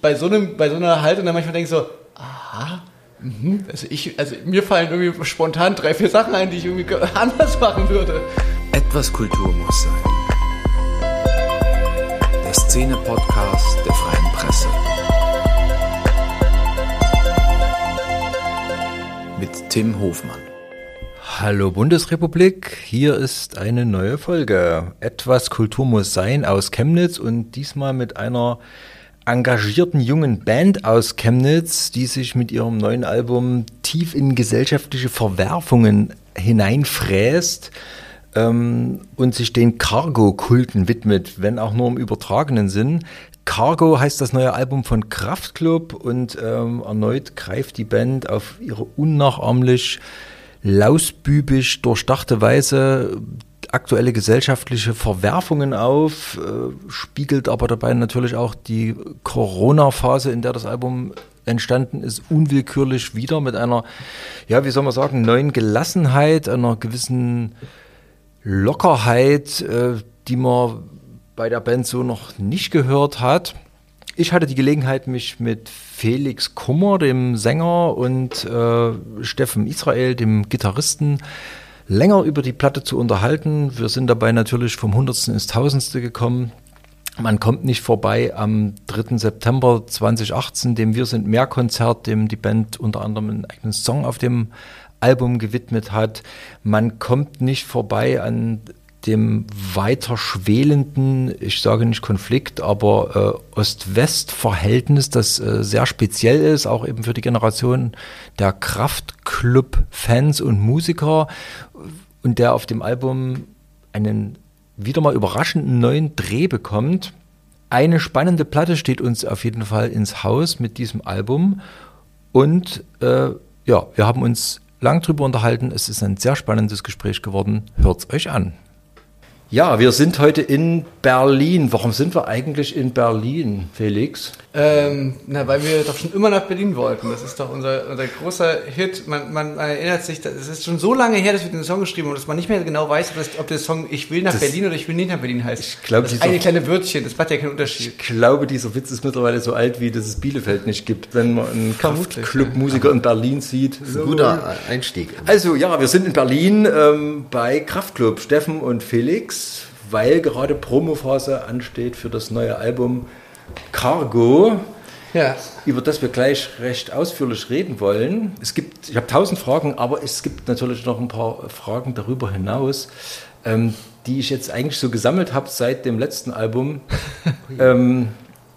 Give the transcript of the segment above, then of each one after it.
bei so, einem, bei so einer Haltung dann manchmal denke so, aha, mhm. also, ich, also mir fallen irgendwie spontan drei, vier Sachen ein, die ich irgendwie anders machen würde. Etwas Kultur muss sein. Der Szene-Podcast der Freien Presse. Mit Tim Hofmann. Hallo Bundesrepublik, hier ist eine neue Folge. Etwas Kultur muss sein aus Chemnitz und diesmal mit einer engagierten jungen Band aus Chemnitz, die sich mit ihrem neuen Album tief in gesellschaftliche Verwerfungen hineinfräst ähm, und sich den Cargo-Kulten widmet, wenn auch nur im übertragenen Sinn. Cargo heißt das neue Album von Kraftklub und ähm, erneut greift die Band auf ihre unnachahmlich lausbübisch durchdachte Weise aktuelle gesellschaftliche Verwerfungen auf, äh, spiegelt aber dabei natürlich auch die Corona-Phase, in der das Album entstanden ist, unwillkürlich wieder mit einer, ja, wie soll man sagen, neuen Gelassenheit, einer gewissen Lockerheit, äh, die man bei der Band so noch nicht gehört hat. Ich hatte die Gelegenheit, mich mit Felix Kummer, dem Sänger, und äh, Steffen Israel, dem Gitarristen, länger über die Platte zu unterhalten. Wir sind dabei natürlich vom Hundertsten ins Tausendste gekommen. Man kommt nicht vorbei am 3. September 2018, dem Wir sind mehr Konzert, dem die Band unter anderem einen eigenen Song auf dem Album gewidmet hat. Man kommt nicht vorbei an dem weiter schwelenden, ich sage nicht Konflikt, aber äh, Ost-West-Verhältnis, das äh, sehr speziell ist, auch eben für die Generation der Kraftclub-Fans und Musiker und der auf dem Album einen wieder mal überraschenden neuen Dreh bekommt. Eine spannende Platte steht uns auf jeden Fall ins Haus mit diesem Album und äh, ja, wir haben uns lang drüber unterhalten. Es ist ein sehr spannendes Gespräch geworden. Hört's euch an. Ja, wir sind heute in Berlin. Warum sind wir eigentlich in Berlin, Felix? Ähm, na, weil wir doch schon immer nach Berlin wollten. Das ist doch unser, unser großer Hit. Man, man erinnert sich, es ist schon so lange her, dass wir den Song geschrieben haben, dass man nicht mehr genau weiß, ob, das, ob der Song Ich will nach das, Berlin oder Ich will nicht nach Berlin heißt. Ich glaube, das eine kleine Wörtchen, das macht ja keinen Unterschied. Ich glaube, dieser Witz ist mittlerweile so alt, wie dass es Bielefeld nicht gibt, wenn man einen Kraftclub-Musiker in Berlin sieht. So. Ein guter Einstieg. Also ja, wir sind in Berlin ähm, bei Kraftclub, Steffen und Felix, weil gerade Promophase ansteht für das neue Album Cargo ja. über das wir gleich recht ausführlich reden wollen. Es gibt, ich habe tausend Fragen, aber es gibt natürlich noch ein paar Fragen darüber hinaus, ähm, die ich jetzt eigentlich so gesammelt habe seit dem letzten Album. ähm,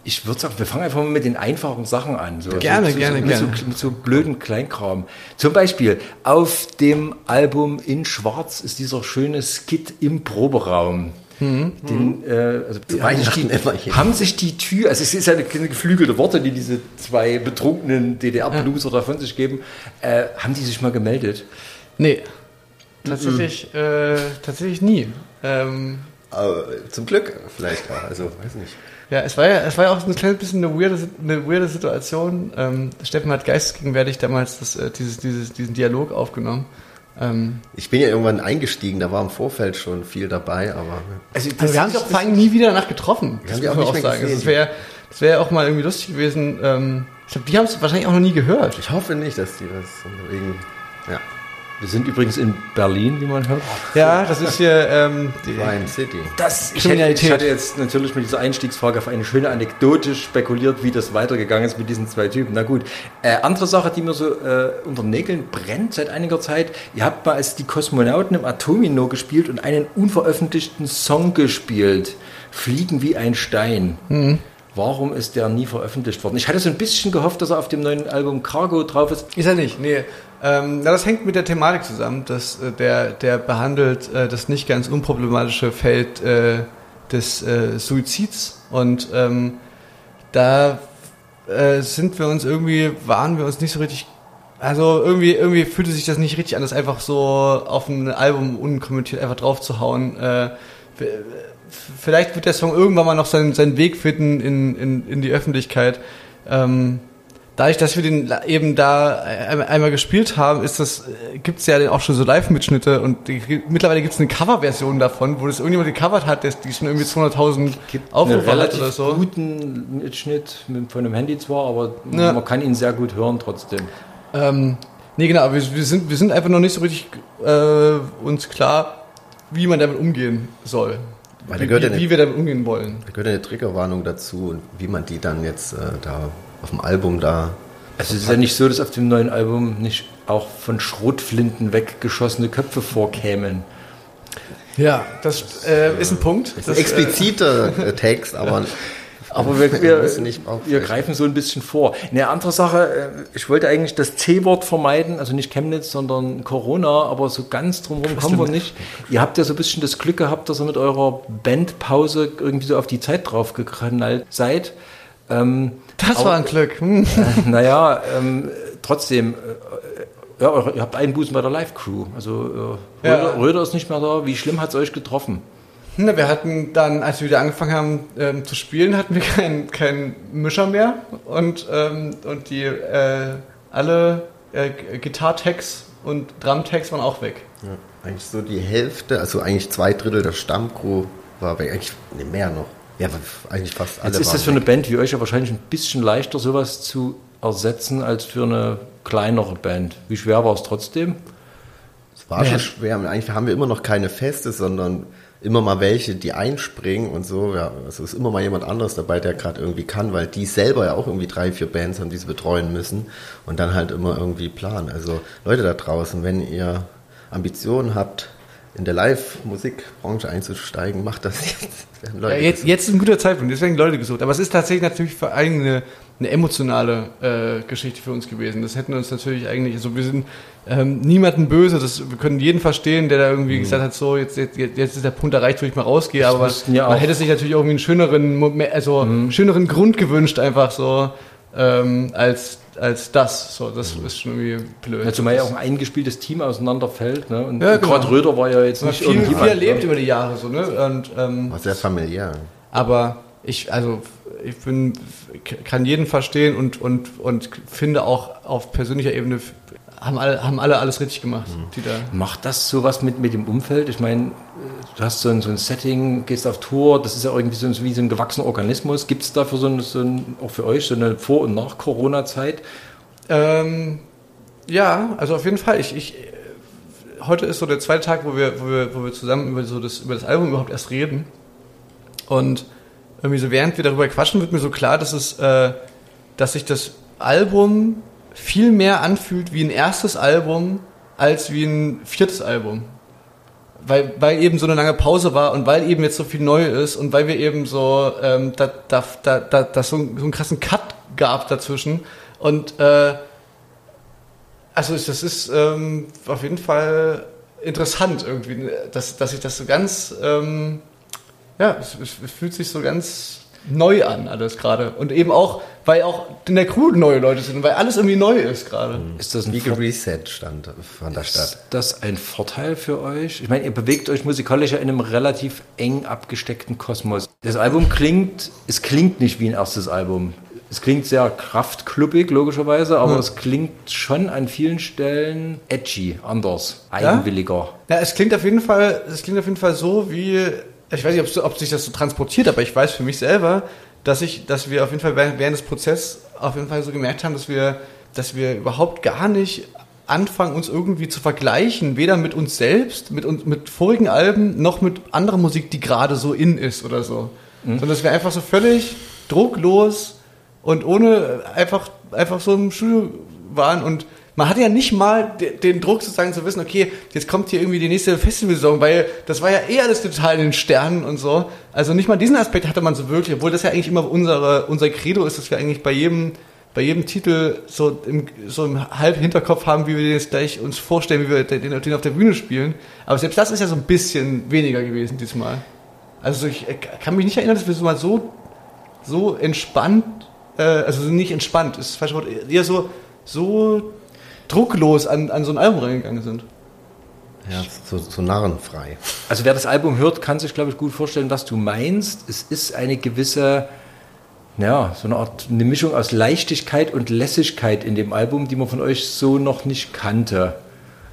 ich würde sagen, wir fangen einfach mal mit den einfachen Sachen an. So, gerne, so, gerne, so, gerne. Mit so, blöden Kleinkram. Zum Beispiel auf dem Album in Schwarz ist dieser schöne Skit im Proberaum. Mhm. Den, äh, also haben, sich die, haben sich die Tür, also es ist ja eine, eine geflügelte Worte, die diese zwei betrunkenen DDR-Blueser ja. da von sich geben, äh, haben die sich mal gemeldet? Nee, tatsächlich, mhm. äh, tatsächlich nie. Ähm, Aber zum Glück vielleicht, also weiß nicht. Ja, es war ja, es war ja auch ein kleines bisschen eine weirde, eine weirde Situation. Ähm, Steffen hat geistesgegenwärtig damals das, äh, dieses, dieses, diesen Dialog aufgenommen. Ähm, ich bin ja irgendwann eingestiegen, da war im Vorfeld schon viel dabei, aber. Also, also wir haben uns auch vor allem nie wieder danach getroffen. Das muss man auch sagen. Also, das wäre das wäre auch mal irgendwie lustig gewesen. Ähm, ich glaube, die haben es wahrscheinlich auch noch nie gehört. Ich hoffe nicht, dass die das wegen. Ja. Wir sind übrigens in Berlin, wie man hört. Ja, das ist hier ähm, die Crime City. Das ich hätte, ich hatte jetzt natürlich mit dieser Einstiegsfrage auf eine schöne Anekdote spekuliert, wie das weitergegangen ist mit diesen zwei Typen. Na gut. Äh, andere Sache, die mir so äh, unter Nägeln brennt seit einiger Zeit. Ihr habt mal als die Kosmonauten im Atomino gespielt und einen unveröffentlichten Song gespielt. Fliegen wie ein Stein. Mhm. Warum ist der nie veröffentlicht worden? Ich hatte so ein bisschen gehofft, dass er auf dem neuen Album Cargo drauf ist. Ist er nicht, nee. Ähm, na, das hängt mit der Thematik zusammen, dass äh, der, der behandelt äh, das nicht ganz unproblematische Feld äh, des äh, Suizids und ähm, da äh, sind wir uns irgendwie, waren wir uns nicht so richtig, also irgendwie, irgendwie fühlte sich das nicht richtig an, das einfach so auf ein Album unkommentiert einfach drauf zu hauen. Äh, vielleicht wird der Song irgendwann mal noch seinen, seinen Weg finden in, in, in die Öffentlichkeit. Ähm, dadurch, dass wir den eben da ein- einmal gespielt haben, ist das, gibt es ja auch schon so Live-Mitschnitte und die, mittlerweile gibt es eine Coverversion davon, wo das irgendjemand gecovert hat, der- die schon irgendwie 200.000 Einen Aufrufe hat oder so. guten Mitschnitt mit- von einem Handy zwar, aber Ja. man kann ihn sehr gut hören trotzdem. Ähm, nee, genau, wir, wir, sind, wir sind einfach noch nicht so richtig äh, uns klar, wie man damit umgehen soll. Weil Wie, wie, eine- wie wir damit umgehen wollen. Da gehört eine Triggerwarnung dazu und wie man die dann jetzt äh, da auf dem Album da. Also es ist ja nicht so, dass auf dem neuen Album nicht auch von Schrotflinten weggeschossene Köpfe vorkämen. Ja, das äh, ist ein Punkt. Das Das, ist ein expliziter äh, Text, aber Aber wir, wir, wir greifen so ein bisschen vor. Eine andere Sache, äh, ich wollte eigentlich das C-Wort vermeiden, also nicht Chemnitz, sondern Corona, aber so ganz drumherum kommen wir nicht. Ihr habt ja so ein bisschen das Glück gehabt, dass ihr mit eurer Bandpause irgendwie so auf die Zeit drauf geknallt seid. Ähm, das war ein Glück. Hm. naja, ähm, trotzdem, äh, ja, ihr habt Einbußen bei der Live-Crew. Also äh, Ja. Röder, Röder ist nicht mehr da. Wie schlimm hat es euch getroffen? Na, wir hatten dann, als wir wieder angefangen haben ähm, zu spielen, hatten wir keinen keinen Mischer mehr und, ähm, und die äh, alle äh, Gitarre-Tags und Drum-Tags waren auch weg. ja, eigentlich so die Hälfte, also eigentlich zwei Drittel der Stammcrew war weg. Eigentlich nee, mehr noch. Ja, eigentlich fast alle. Jetzt ist waren das für eine weg. Band wie euch ja wahrscheinlich ein bisschen leichter, sowas zu ersetzen, als für eine kleinere Band. Wie schwer war es trotzdem? Es war Ja. schon schwer. Eigentlich haben wir immer noch keine Feste, sondern immer mal welche, die einspringen und so. Ja, also ist immer mal jemand anderes dabei, der gerade irgendwie kann, weil die selber ja auch irgendwie drei, vier Bands haben, die sie betreuen müssen und dann halt immer irgendwie planen. Also Leute da draußen, wenn ihr Ambitionen habt, in der Live-Musikbranche einzusteigen, macht das jetzt. Ja, jetzt, jetzt ist ein guter Zeitpunkt, deswegen Leute gesucht. Aber es ist tatsächlich natürlich vor allem eine, emotionale äh, Geschichte für uns gewesen. Das hätten uns natürlich eigentlich, also wir sind ähm, niemanden böse, das, wir können jeden verstehen, der da irgendwie gesagt hat, so jetzt, jetzt, jetzt ist der Punkt erreicht, wo ich mal rausgehe. Aber wussten ja man auch- hätte sich natürlich irgendwie einen schöneren, also schöneren Grund gewünscht, einfach so ähm, als, als das. So, das ist schon irgendwie blöd. Ja, zumal ja auch ein eingespieltes Team auseinanderfällt. Ne? Und Ja, genau. gerade Röder war ja jetzt nicht viel, viel irgendjemand. erlebt ne? über die Jahre so, ne? Und ähm, War sehr familiär. Aber ich, also ich bin, kann jeden verstehen und, und, und finde auch auf persönlicher Ebene haben alle, haben alle alles richtig gemacht, die da. Macht das sowas mit, mit dem Umfeld? Ich meine, du hast so ein, so ein Setting, gehst auf Tour, das ist ja irgendwie so, ein- wie so ein gewachsener Organismus. Gibt es dafür so, ein, so ein, auch für euch so eine Vor- und Nach-Corona-Zeit? Ähm, ja, also auf jeden Fall. Ich, ich, heute ist so der zweite Tag, wo wir, wo wir, wo wir zusammen über, so das, über das Album überhaupt erst reden. Und irgendwie so während wir darüber quatschen, wird mir so klar, dass es, äh, dass sich das Album viel mehr anfühlt wie ein erstes Album als wie ein viertes Album. Weil, weil eben so eine lange Pause war und weil eben jetzt so viel neu ist und weil wir eben so, ähm, da, da, da, da, da so, einen- so einen krassen Cut gab dazwischen. Und äh, also das ist ähm, auf jeden Fall interessant irgendwie, dass, dass sich das so ganz, ähm, ja, es, es fühlt sich so ganz neu an alles gerade. Und eben auch, weil auch in der Crew neue Leute sind und weil alles irgendwie neu ist gerade. Ist das ein Wie Vor- gereset stand von der Stadt. Ist das ein Vorteil für euch? Ich meine, ihr bewegt euch musikalisch ja in einem relativ eng abgesteckten Kosmos. Das Album klingt, es klingt nicht wie ein erstes Album. Es klingt sehr kraftklubbig, logischerweise, aber es klingt schon an vielen Stellen edgy, anders, eigenwilliger. Ja, es klingt auf jeden Fall, es klingt auf jeden Fall so wie, ich weiß nicht, ob, sich das so transportiert, aber ich weiß für mich selber, dass ich, dass wir auf jeden Fall während, des Prozesses auf jeden Fall so gemerkt haben, dass wir, dass wir überhaupt gar nicht anfangen, uns irgendwie zu vergleichen, weder mit uns selbst, mit uns, mit vorigen Alben, noch mit anderer Musik, die gerade so in ist oder so. Sondern dass wir einfach so völlig drucklos und ohne einfach, einfach so im Studio waren und man hatte ja nicht mal de- den Druck sozusagen zu wissen, okay, jetzt kommt hier irgendwie die nächste Festivalsaison, weil das war ja eh alles total in den Sternen und so. Also nicht mal diesen Aspekt hatte man so wirklich, obwohl das ja eigentlich immer unsere, unser Credo ist, dass wir eigentlich bei jedem, bei jedem Titel so im, so im halb Hinterkopf haben, wie wir den jetzt gleich uns vorstellen, wie wir den, den auf der Bühne spielen. Aber selbst das ist ja so ein bisschen weniger gewesen diesmal. Also ich kann mich nicht erinnern, dass wir so mal so, so entspannt, äh, also nicht entspannt, ist das falsche Wort, eher so, so drucklos an, an so ein Album reingegangen sind. Ja, so, so narrenfrei. Also wer das Album hört, kann sich, glaube ich, gut vorstellen, was du meinst. Es ist eine gewisse ja, so eine Art, eine Mischung aus Leichtigkeit und Lässigkeit in dem Album, die man von euch so noch nicht kannte.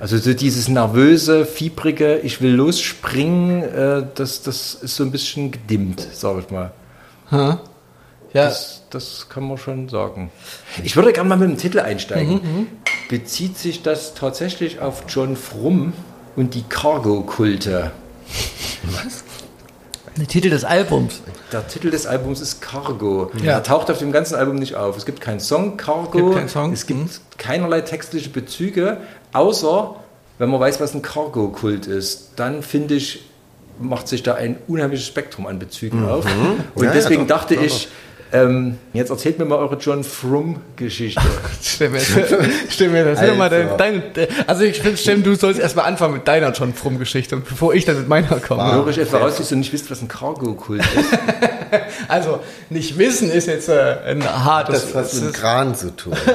Also so dieses nervöse, fiebrige, ich will losspringen, äh, das, das ist so ein bisschen gedimmt, sage ich mal. Ha? Ja, Das, das kann man schon sagen. Ich würde gerne mal mit dem Titel einsteigen. Mhm, Bezieht sich das tatsächlich auf John Frum und die Cargo-Kulte? der Titel des Albums. Der Titel des Albums ist Cargo. Ja. Er taucht auf dem ganzen Album nicht auf. Es gibt keinen Song Cargo. Gibt keinen Song. Es gibt Mhm. keinerlei textliche Bezüge, außer wenn man weiß, was ein Cargo-Kult ist. Dann finde ich, macht sich da ein unheimliches Spektrum an Bezügen auf. Und Mhm. Ja, ja, deswegen doch, dachte doch, ich, ähm, jetzt erzählt mir mal eure John Frum-Geschichte. Mir, stell mir das Also. mal deine, deine, also ich finde, Stem, du sollst erstmal anfangen mit deiner John Frum-Geschichte, bevor ich dann mit meiner komme. Höre ich etwa raus, dass du nicht wisst, was ein Cargo-Kult ist? Also nicht wissen ist jetzt äh, ein hartes. Das hat was mit Kran zu tun.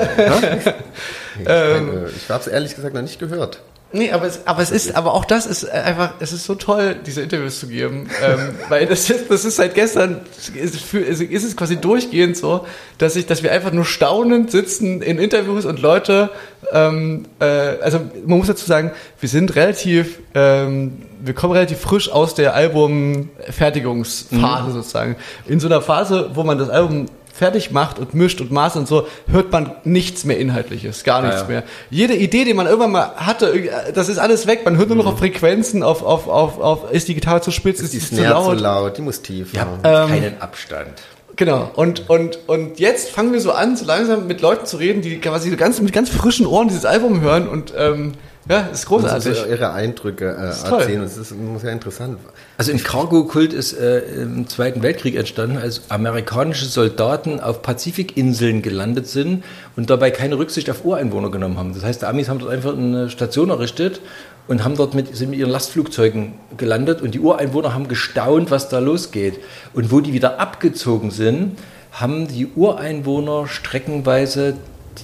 ich Ähm. meine, ich habe es ehrlich gesagt noch nicht gehört. Nee, aber es, aber es ist, aber auch das ist einfach, es ist so toll, diese Interviews zu geben, ähm, weil das ist, das ist seit gestern, ist, für, ist, ist es quasi durchgehend so, dass ich, dass wir einfach nur staunend sitzen in Interviews und Leute, ähm, äh, also man muss dazu sagen, wir sind relativ, ähm, wir kommen relativ frisch aus der Albumfertigungsphase sozusagen. In so einer Phase, wo man das Album fertig macht und mischt und maßt und so, hört man nichts mehr Inhaltliches, gar nichts ja. mehr. Jede Idee, die man irgendwann mal hatte, das ist alles weg. Man hört nur noch auf Frequenzen, auf, auf, auf, auf ist die Gitarre zu spitz, ist, Die die zu laut. zu laut, die muss tief. Haben. habt keinen Abstand. Genau. Und, und, und jetzt fangen wir so an, so langsam mit Leuten zu reden, die quasi so ganz, mit ganz frischen Ohren dieses Album hören und ähm, ja, ist Und so großartig. ihre Eindrücke äh, toll. erzählen. Das ist muss ja interessant. Also ein Cargo-Kult ist äh, im Zweiten Weltkrieg entstanden, als amerikanische Soldaten auf Pazifikinseln gelandet sind und dabei keine Rücksicht auf Ureinwohner genommen haben. Das heißt, die Amis haben dort einfach eine Station errichtet und haben dort mit, sind mit ihren Lastflugzeugen gelandet und die Ureinwohner haben gestaunt, was da losgeht. Und wo die wieder abgezogen sind, haben die Ureinwohner streckenweise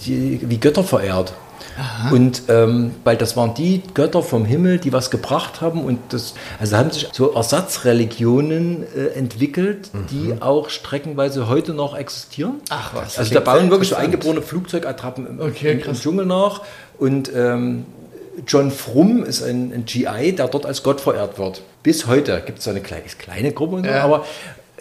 die, wie Götter verehrt. Und ähm, weil das waren die Götter vom Himmel, die was gebracht haben und das, also haben sich so Ersatzreligionen äh, entwickelt, die auch streckenweise heute noch existieren. Ach was. Also da bauen wirklich so eingeborene Flugzeugattrappen im, Okay, im, im. Dschungel nach. Und ähm, John Frum ist ein, ein GI, der dort als Gott verehrt wird. Bis heute gibt es so eine kleine, kleine Gruppe, und so, Ja. aber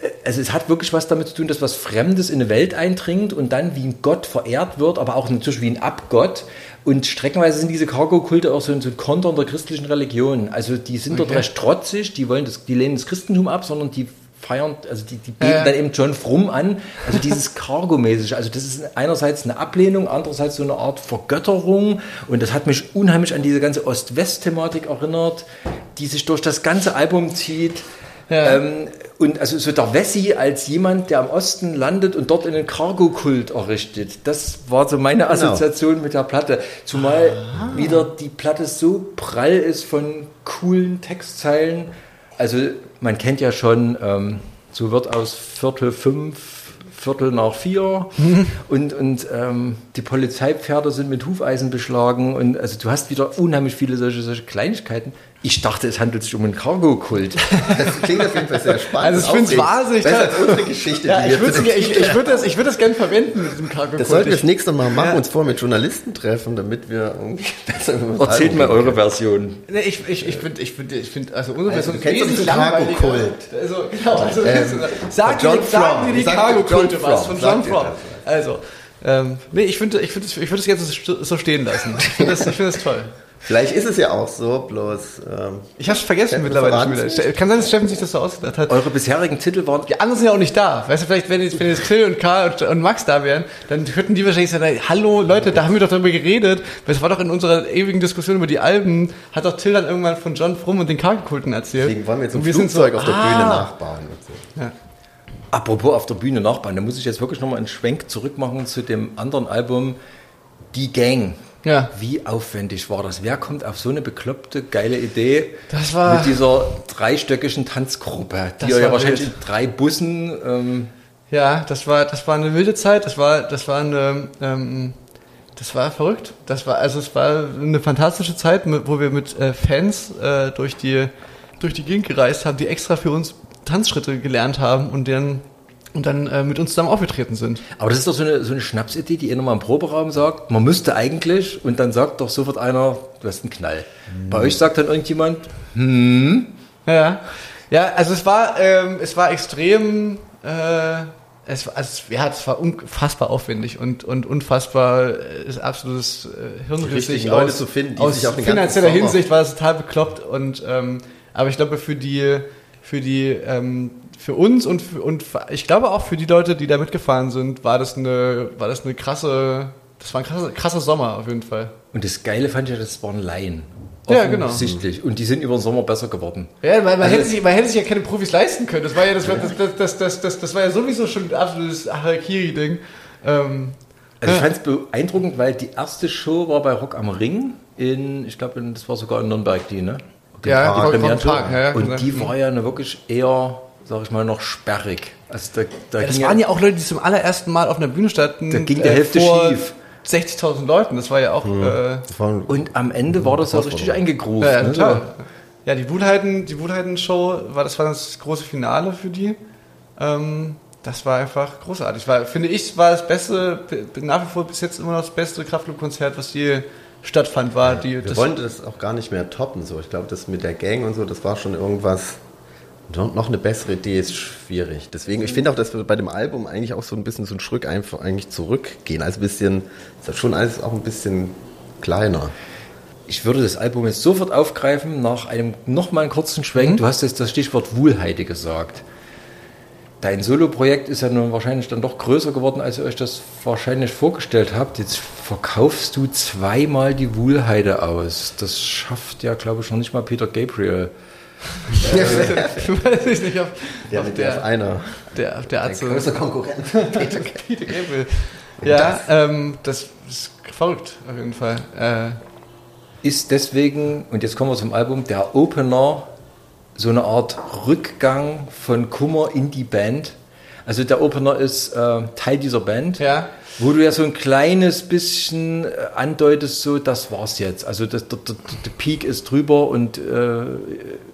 äh, also es hat wirklich was damit zu tun, dass was Fremdes in eine Welt eindringt und dann wie ein Gott verehrt wird, aber auch natürlich wie ein Abgott. Und streckenweise sind diese Cargo-Kulte auch so ein, so ein Kontern der christlichen Religion. Also die sind dort Okay. recht trotzig, die wollen das, die lehnen das Christentum ab, sondern die feiern, also die, die beten Ja. dann eben John Frum an. Also dieses Cargo-mäßige. Also das ist einerseits eine Ablehnung, andererseits so eine Art Vergötterung. Und das hat mich unheimlich an diese ganze Ost-West-Thematik erinnert, die sich durch das ganze Album zieht. Ja. Ähm, und also so der Wessi als jemand, der am Osten landet und dort einen Cargo-Kult errichtet. Das war so meine Genau. Assoziation mit der Platte. Zumal wieder die Platte so prall ist von coolen Textzeilen. Also man kennt ja schon, ähm, so wird aus Viertel fünf, Viertel nach vier und, und ähm, die Polizeipferde sind mit Hufeisen beschlagen und also du hast wieder unheimlich viele solche, solche Kleinigkeiten. Ich dachte, es handelt sich um einen Cargo-Kult. Das klingt auf jeden Fall sehr spannend. Also ich find's aufregend. wahnsinnig toll. als unsere Geschichte. Ja, die ich wir würde ich, ich würd das, ich würd das gerne verwenden mit diesem Cargo Das sollten wir das nächste Mal machen, uns vor mit Journalisten treffen, damit wir irgendwie besser das Erzählt mal eure können. Version. Nee, ich ich, ich finde, ich find, ich find, also unsere Also, Version du kennst doch wesentlich. Cargo-Kult. Also, genau, also, Ähm, sag dir, sagen dir Fromm. die Cargo-Kulte John was Fromm. von John Fromm. das. Also, ähm, nee, ich finde, ich finde, ich würde das jetzt so stehen lassen. Ich finde das, ich finde das toll. Vielleicht ist es ja auch so, bloß ähm, Ich habe es vergessen mittlerweile schon wieder. Kann sein, dass Steffen sich das so ausgedacht hat. Eure bisherigen Titel waren Die anderen sind ja auch nicht da. Weißt du, vielleicht, wenn jetzt, wenn jetzt Till und Karl und, und Max da wären, dann hätten die wahrscheinlich sagen, hallo Leute, da haben wir doch darüber geredet. Weil es war doch in unserer ewigen Diskussion über die Alben, hat doch Till dann irgendwann von John Frum und den Kargenkulten erzählt. deswegen wollen wir jetzt ein wir sind Flugzeug so, auf der ah. Bühne nachbauen. Und so. Ja. Apropos auf der Bühne nachbauen, da muss ich jetzt wirklich nochmal einen Schwenk zurück machen zu dem anderen Album, Die Gang. Ja. Wie aufwendig war das? Wer kommt auf so eine bekloppte, geile Idee Das war- mit dieser dreistöckigen Tanzgruppe, die ihr ja wahrscheinlich wild. in drei Bussen, ähm, Ja, das war, das war eine wilde Zeit. Das war, das war eine, ähm, das war verrückt. Das war, also es war eine fantastische Zeit, wo wir mit äh, Fans äh, durch die, durch die Gegend gereist haben, die extra für uns Tanzschritte gelernt haben und dann und dann äh, mit uns zusammen aufgetreten sind. Aber das ist doch so eine, so eine Schnapsidee, die einer mal im Proberaum sagt, man müsste eigentlich, und dann sagt doch sofort einer, du hast einen Knall. Bei euch sagt dann irgendjemand, Ja, ja, also es war, ähm, es war extrem, äh, es, war- also, ja, es war unfassbar aufwendig und, und unfassbar, äh, ist absolutes äh, Hirnrissig. richtigen Leute zu finden, die aus sich auch den finanzieller Hinsicht war es total bekloppt und, ähm, aber ich glaube für die, für die, ähm, für uns und, für, und ich glaube auch für die Leute, die da mitgefahren sind, war das eine, war das eine krasse, das war ein krasser, krasser Sommer auf jeden Fall. und das Geile fand ich, das waren Laien. Ja, genau. Offensichtlich. Und die sind über den Sommer besser geworden. Ja, weil man, Also hätte sich, man hätte sich ja keine Profis leisten können. Das war ja, das, war, das, das, das, das, das, das war ja sowieso schon ein absolutes Harakiri-Ding. Ähm, Also ich fand es beeindruckend, weil die erste Show war bei Rock am Ring in, ich glaube, das war sogar in Nürnberg die, ne? Ja, Park, die Premierenshow. Park, ja, ja, und genau. die war ja eine wirklich eher, sag ich mal, noch sperrig. Also da, da Ja, das waren ja auch Leute, die zum allerersten Mal auf einer Bühne standen. Da ging die Hälfte vor schief. 60.000 Leuten. Das war ja auch. Äh, war ein- Und am Ende war das ja richtig eingegroovt. ja, ja, ne? total. Ja, die Wohlheiten, die Wohlheiten-Show war das war das große Finale für die. Ähm, das war einfach großartig. War, finde ich, war das beste, nach wie vor bis jetzt immer noch das beste Kraftclub-Konzert, was je stattfand, war die. Wir das, wollen das auch gar nicht mehr toppen. So. Ich glaube, das mit der Gang und so, das war schon irgendwas. Noch eine bessere Idee ist schwierig. Deswegen, ich finde auch, dass wir bei dem Album eigentlich auch so ein bisschen so einen Schritt einfach eigentlich zurückgehen. Also ein bisschen, ist das schon alles auch ein bisschen kleiner. Ich würde das Album jetzt sofort aufgreifen, nach einem nochmal einen kurzen Schwenk. Du hast jetzt das Stichwort Wohlheide gesagt. Dein Solo-Projekt ist ja nun wahrscheinlich dann doch größer geworden, als ihr euch das wahrscheinlich vorgestellt habt. Jetzt verkaufst du zweimal die Wohlheide aus. Das schafft ja, glaube ich, noch nicht mal Peter Gabriel. weiß ich nicht, auf, Ja, auf mit der auf der, einer. der, auf der Art so. Konkurrent. Peter, Peter Gabriel. Ja, ähm, das ist verrückt, auf jeden Fall. Äh, Ist deswegen, und jetzt kommen wir zum Album, der Opener so eine Art Rückgang von Kummer in die Band. Also der Opener ist äh, Teil dieser Band. Ja. Wo du ja so ein kleines bisschen äh, andeutest, so, das war's jetzt. Also das, der, der, der Peak ist drüber und äh,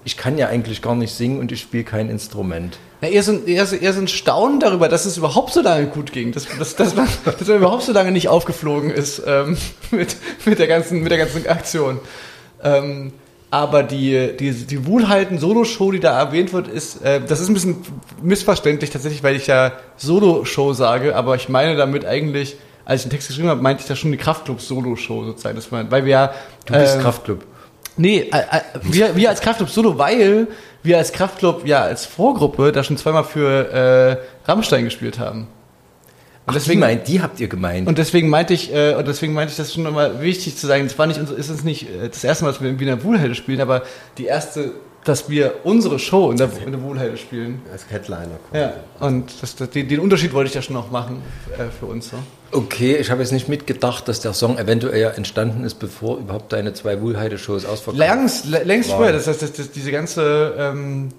ich kann ja eigentlich gar nicht singen und ich spiele kein Instrument. Ja, eher, so, ein- eher, so, eher so ein Staunen darüber, dass es überhaupt so lange gut ging, dass, dass, dass, man, dass man überhaupt so lange nicht aufgeflogen ist ähm, mit, mit, der ganzen, mit der ganzen Aktion. Ähm, aber die, die, die Wohlhalten-Solo-Show, die da erwähnt wird, ist, äh, das ist ein bisschen missverständlich tatsächlich, weil ich ja Solo-Show sage, aber ich meine damit eigentlich, als ich den Text geschrieben habe, meinte ich da schon die Kraftclub-Solo-Show sozusagen. Das war, weil wir ja, Du bist ähm, Kraftclub. Nee, äh, äh, wir, wir als Kraftclub Solo, weil wir als Kraftclub ja als Vorgruppe da schon zweimal für äh, Rammstein gespielt haben. Und Und deswegen deswegen, mein, die habt ihr gemeint. und deswegen meinte ich, äh, und deswegen meinte ich das schon nochmal wichtig zu sagen, das war nicht, ist es nicht äh, das erste Mal, dass wir in Wiener Wohlhelde spielen, aber die erste, dass wir unsere Show in der, in der Wohlhelde spielen. Als Headliner. Ja, und das, das, den, den Unterschied wollte ich ja schon noch machen äh, für uns. So. Okay, ich habe jetzt nicht mitgedacht, dass der Song eventuell ja entstanden ist, bevor überhaupt deine zwei Wohlheide-Shows ausverkauft Längst, lä- längst vorher, das heißt, das, das, diese ganze, ähm,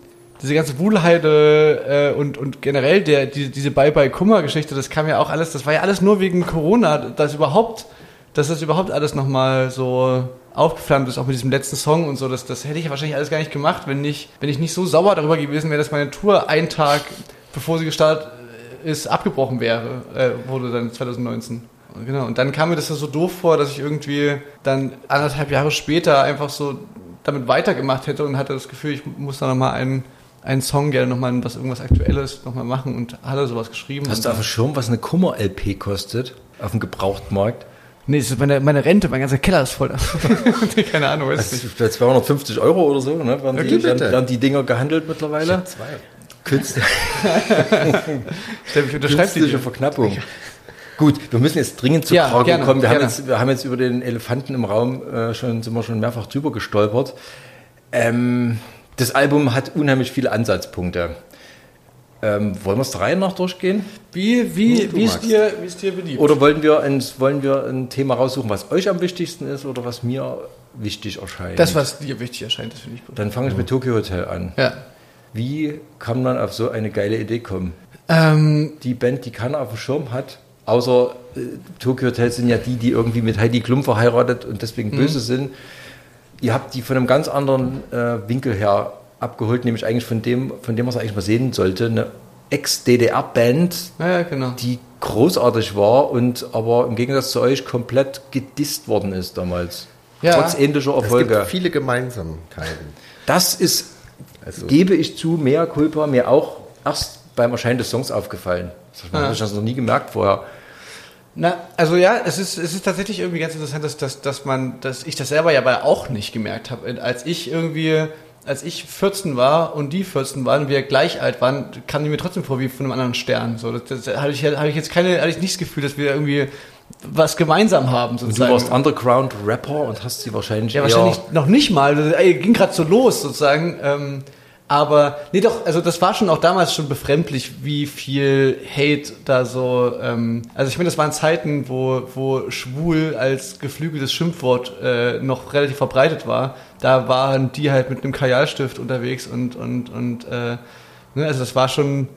diese ganze Wuhlheide äh, und, und generell der, die, diese Bye-Bye-Kummer-Geschichte, das kam ja auch alles, das war ja alles nur wegen Corona, dass überhaupt, dass das überhaupt alles nochmal so aufgeflammt ist, auch mit diesem letzten Song und so, das, das hätte ich ja wahrscheinlich alles gar nicht gemacht, wenn nicht, wenn ich nicht so sauer darüber gewesen wäre, dass meine Tour einen Tag, bevor sie gestartet ist, abgebrochen wäre, äh, wurde dann 2019. Und Genau, und dann kam mir das ja so doof vor, dass ich irgendwie dann anderthalb Jahre später einfach so damit weitergemacht hätte und hatte das Gefühl, ich muss da nochmal einen, einen Song gerne nochmal was irgendwas Aktuelles nochmal machen und hatte sowas geschrieben. Hast du auf dem Schirm, was eine Kummer-LP kostet? Auf dem Gebrauchtmarkt? Nee, das ist meine, meine Rente, mein ganzer Keller ist voll. Keine Ahnung, weiß Das nicht. ist bei 250 Euro oder so, ne? Werden, Okay, die, werden, werden die Dinger gehandelt mittlerweile? Zwei. Künstler, unterschreibt die. künstliche Verknappung. Gut, wir müssen jetzt dringend zu Ja, Kragen gerne, kommen. Wir haben, jetzt, wir haben jetzt über den Elefanten im Raum äh, schon, sind wir schon mehrfach drüber gestolpert. Ähm, das Album hat unheimlich viele Ansatzpunkte. Ähm, wollen wir es der Reihe nach durchgehen? Wie, wie, Du wie, ist dir, wie ist dir beliebt? Oder wollen wir, ein, wollen wir ein Thema raussuchen, was euch am wichtigsten ist oder was mir wichtig erscheint? das, was dir wichtig erscheint, das finde ich gut. Dann fange ich mit Tokyo Hotel an. Ja. Wie kann man auf so eine geile Idee kommen? Ähm, Die Band, die keiner auf dem Schirm hat, außer äh, Tokyo Hotel sind ja die, die irgendwie mit Heidi Klum verheiratet und deswegen böse sind. Ihr habt die von einem ganz anderen äh, Winkel her abgeholt, nämlich eigentlich von dem, von dem man es eigentlich mal sehen sollte. Eine Ex-DDR-Band, Ja, ja, genau. die großartig war und aber im Gegensatz zu euch komplett gedisst worden ist damals. Ja. Trotz ähnlicher Es Erfolge. gibt viele Gemeinsamkeiten. Das ist, Also- gebe ich zu, mehr Culpa, mir auch erst beim Erscheinen des Songs aufgefallen. Das habe Ja. ich das noch nie gemerkt vorher. Na, also ja, es ist, es ist tatsächlich irgendwie ganz interessant, dass, dass, dass man, dass ich das selber ja aber auch nicht gemerkt habe. Als ich irgendwie, als ich 14 war und die 14 waren, wir gleich alt waren, kam die mir trotzdem vor wie von einem anderen Stern. So, das, das hatte ich, hatte ich jetzt keine, hatte ich nicht das Gefühl, dass wir irgendwie was gemeinsam haben Und du sozusagen. warst Underground-Rapper und hast sie wahrscheinlich Ja, wahrscheinlich noch nicht mal. Ey, ging gerade so los sozusagen. Ähm, aber nee, doch, also das war schon auch damals schon befremdlich, wie viel Hate da so. Ähm, also ich meine, das waren Zeiten, wo, wo schwul als geflügeltes Schimpfwort äh, noch relativ verbreitet war. Da waren die halt mit einem Kajalstift unterwegs und und und äh, ne, also das war schon.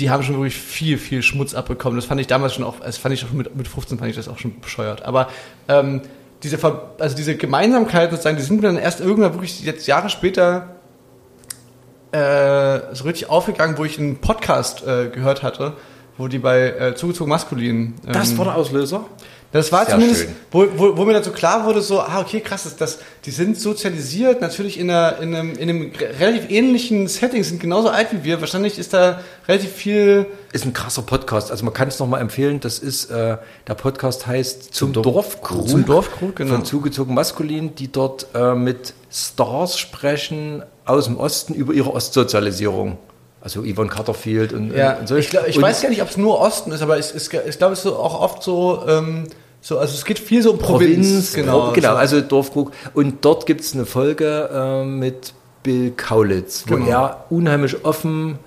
Die haben schon wirklich viel, viel Schmutz abbekommen. Das fand ich damals schon auch, das fand ich auch mit, mit 15 fand ich das auch schon bescheuert. Aber ähm, diese, also diese Gemeinsamkeit sozusagen, die sind mir dann erst irgendwann wirklich jetzt Jahre später äh, so richtig aufgegangen, wo ich einen Podcast äh, gehört hatte, wo die bei äh, Zugezogen Maskulin. Ähm, Das war der Auslöser? das war Sehr zumindest, schön. wo, wo, wo mir dann so klar wurde, so, ah, okay, krass, das, das, die sind sozialisiert, natürlich in, einer, in, einem, in einem relativ ähnlichen Setting, sind genauso alt wie wir. Wahrscheinlich ist da relativ viel. Ist ein krasser Podcast. Also man kann es nochmal empfehlen. Das ist, äh, der Podcast heißt Zum, Dorfkrug. Zum Dorfkrug, genau. Von zugezogen maskulin, die dort äh, mit Stars sprechen aus dem Osten über ihre Ostsozialisierung. Also Yvonne Carterfield und, Ja, und so. ich, glaub, ich und weiß gar nicht, ob es nur Osten ist, aber ich, ich, ich glaube, es ist auch oft so, ähm, so, also es geht viel so um Provinz. Provinz, genau, genau so. also Dorfkrug. Und dort gibt es eine Folge äh, mit Bill Kaulitz, wo Genau. er unheimlich offen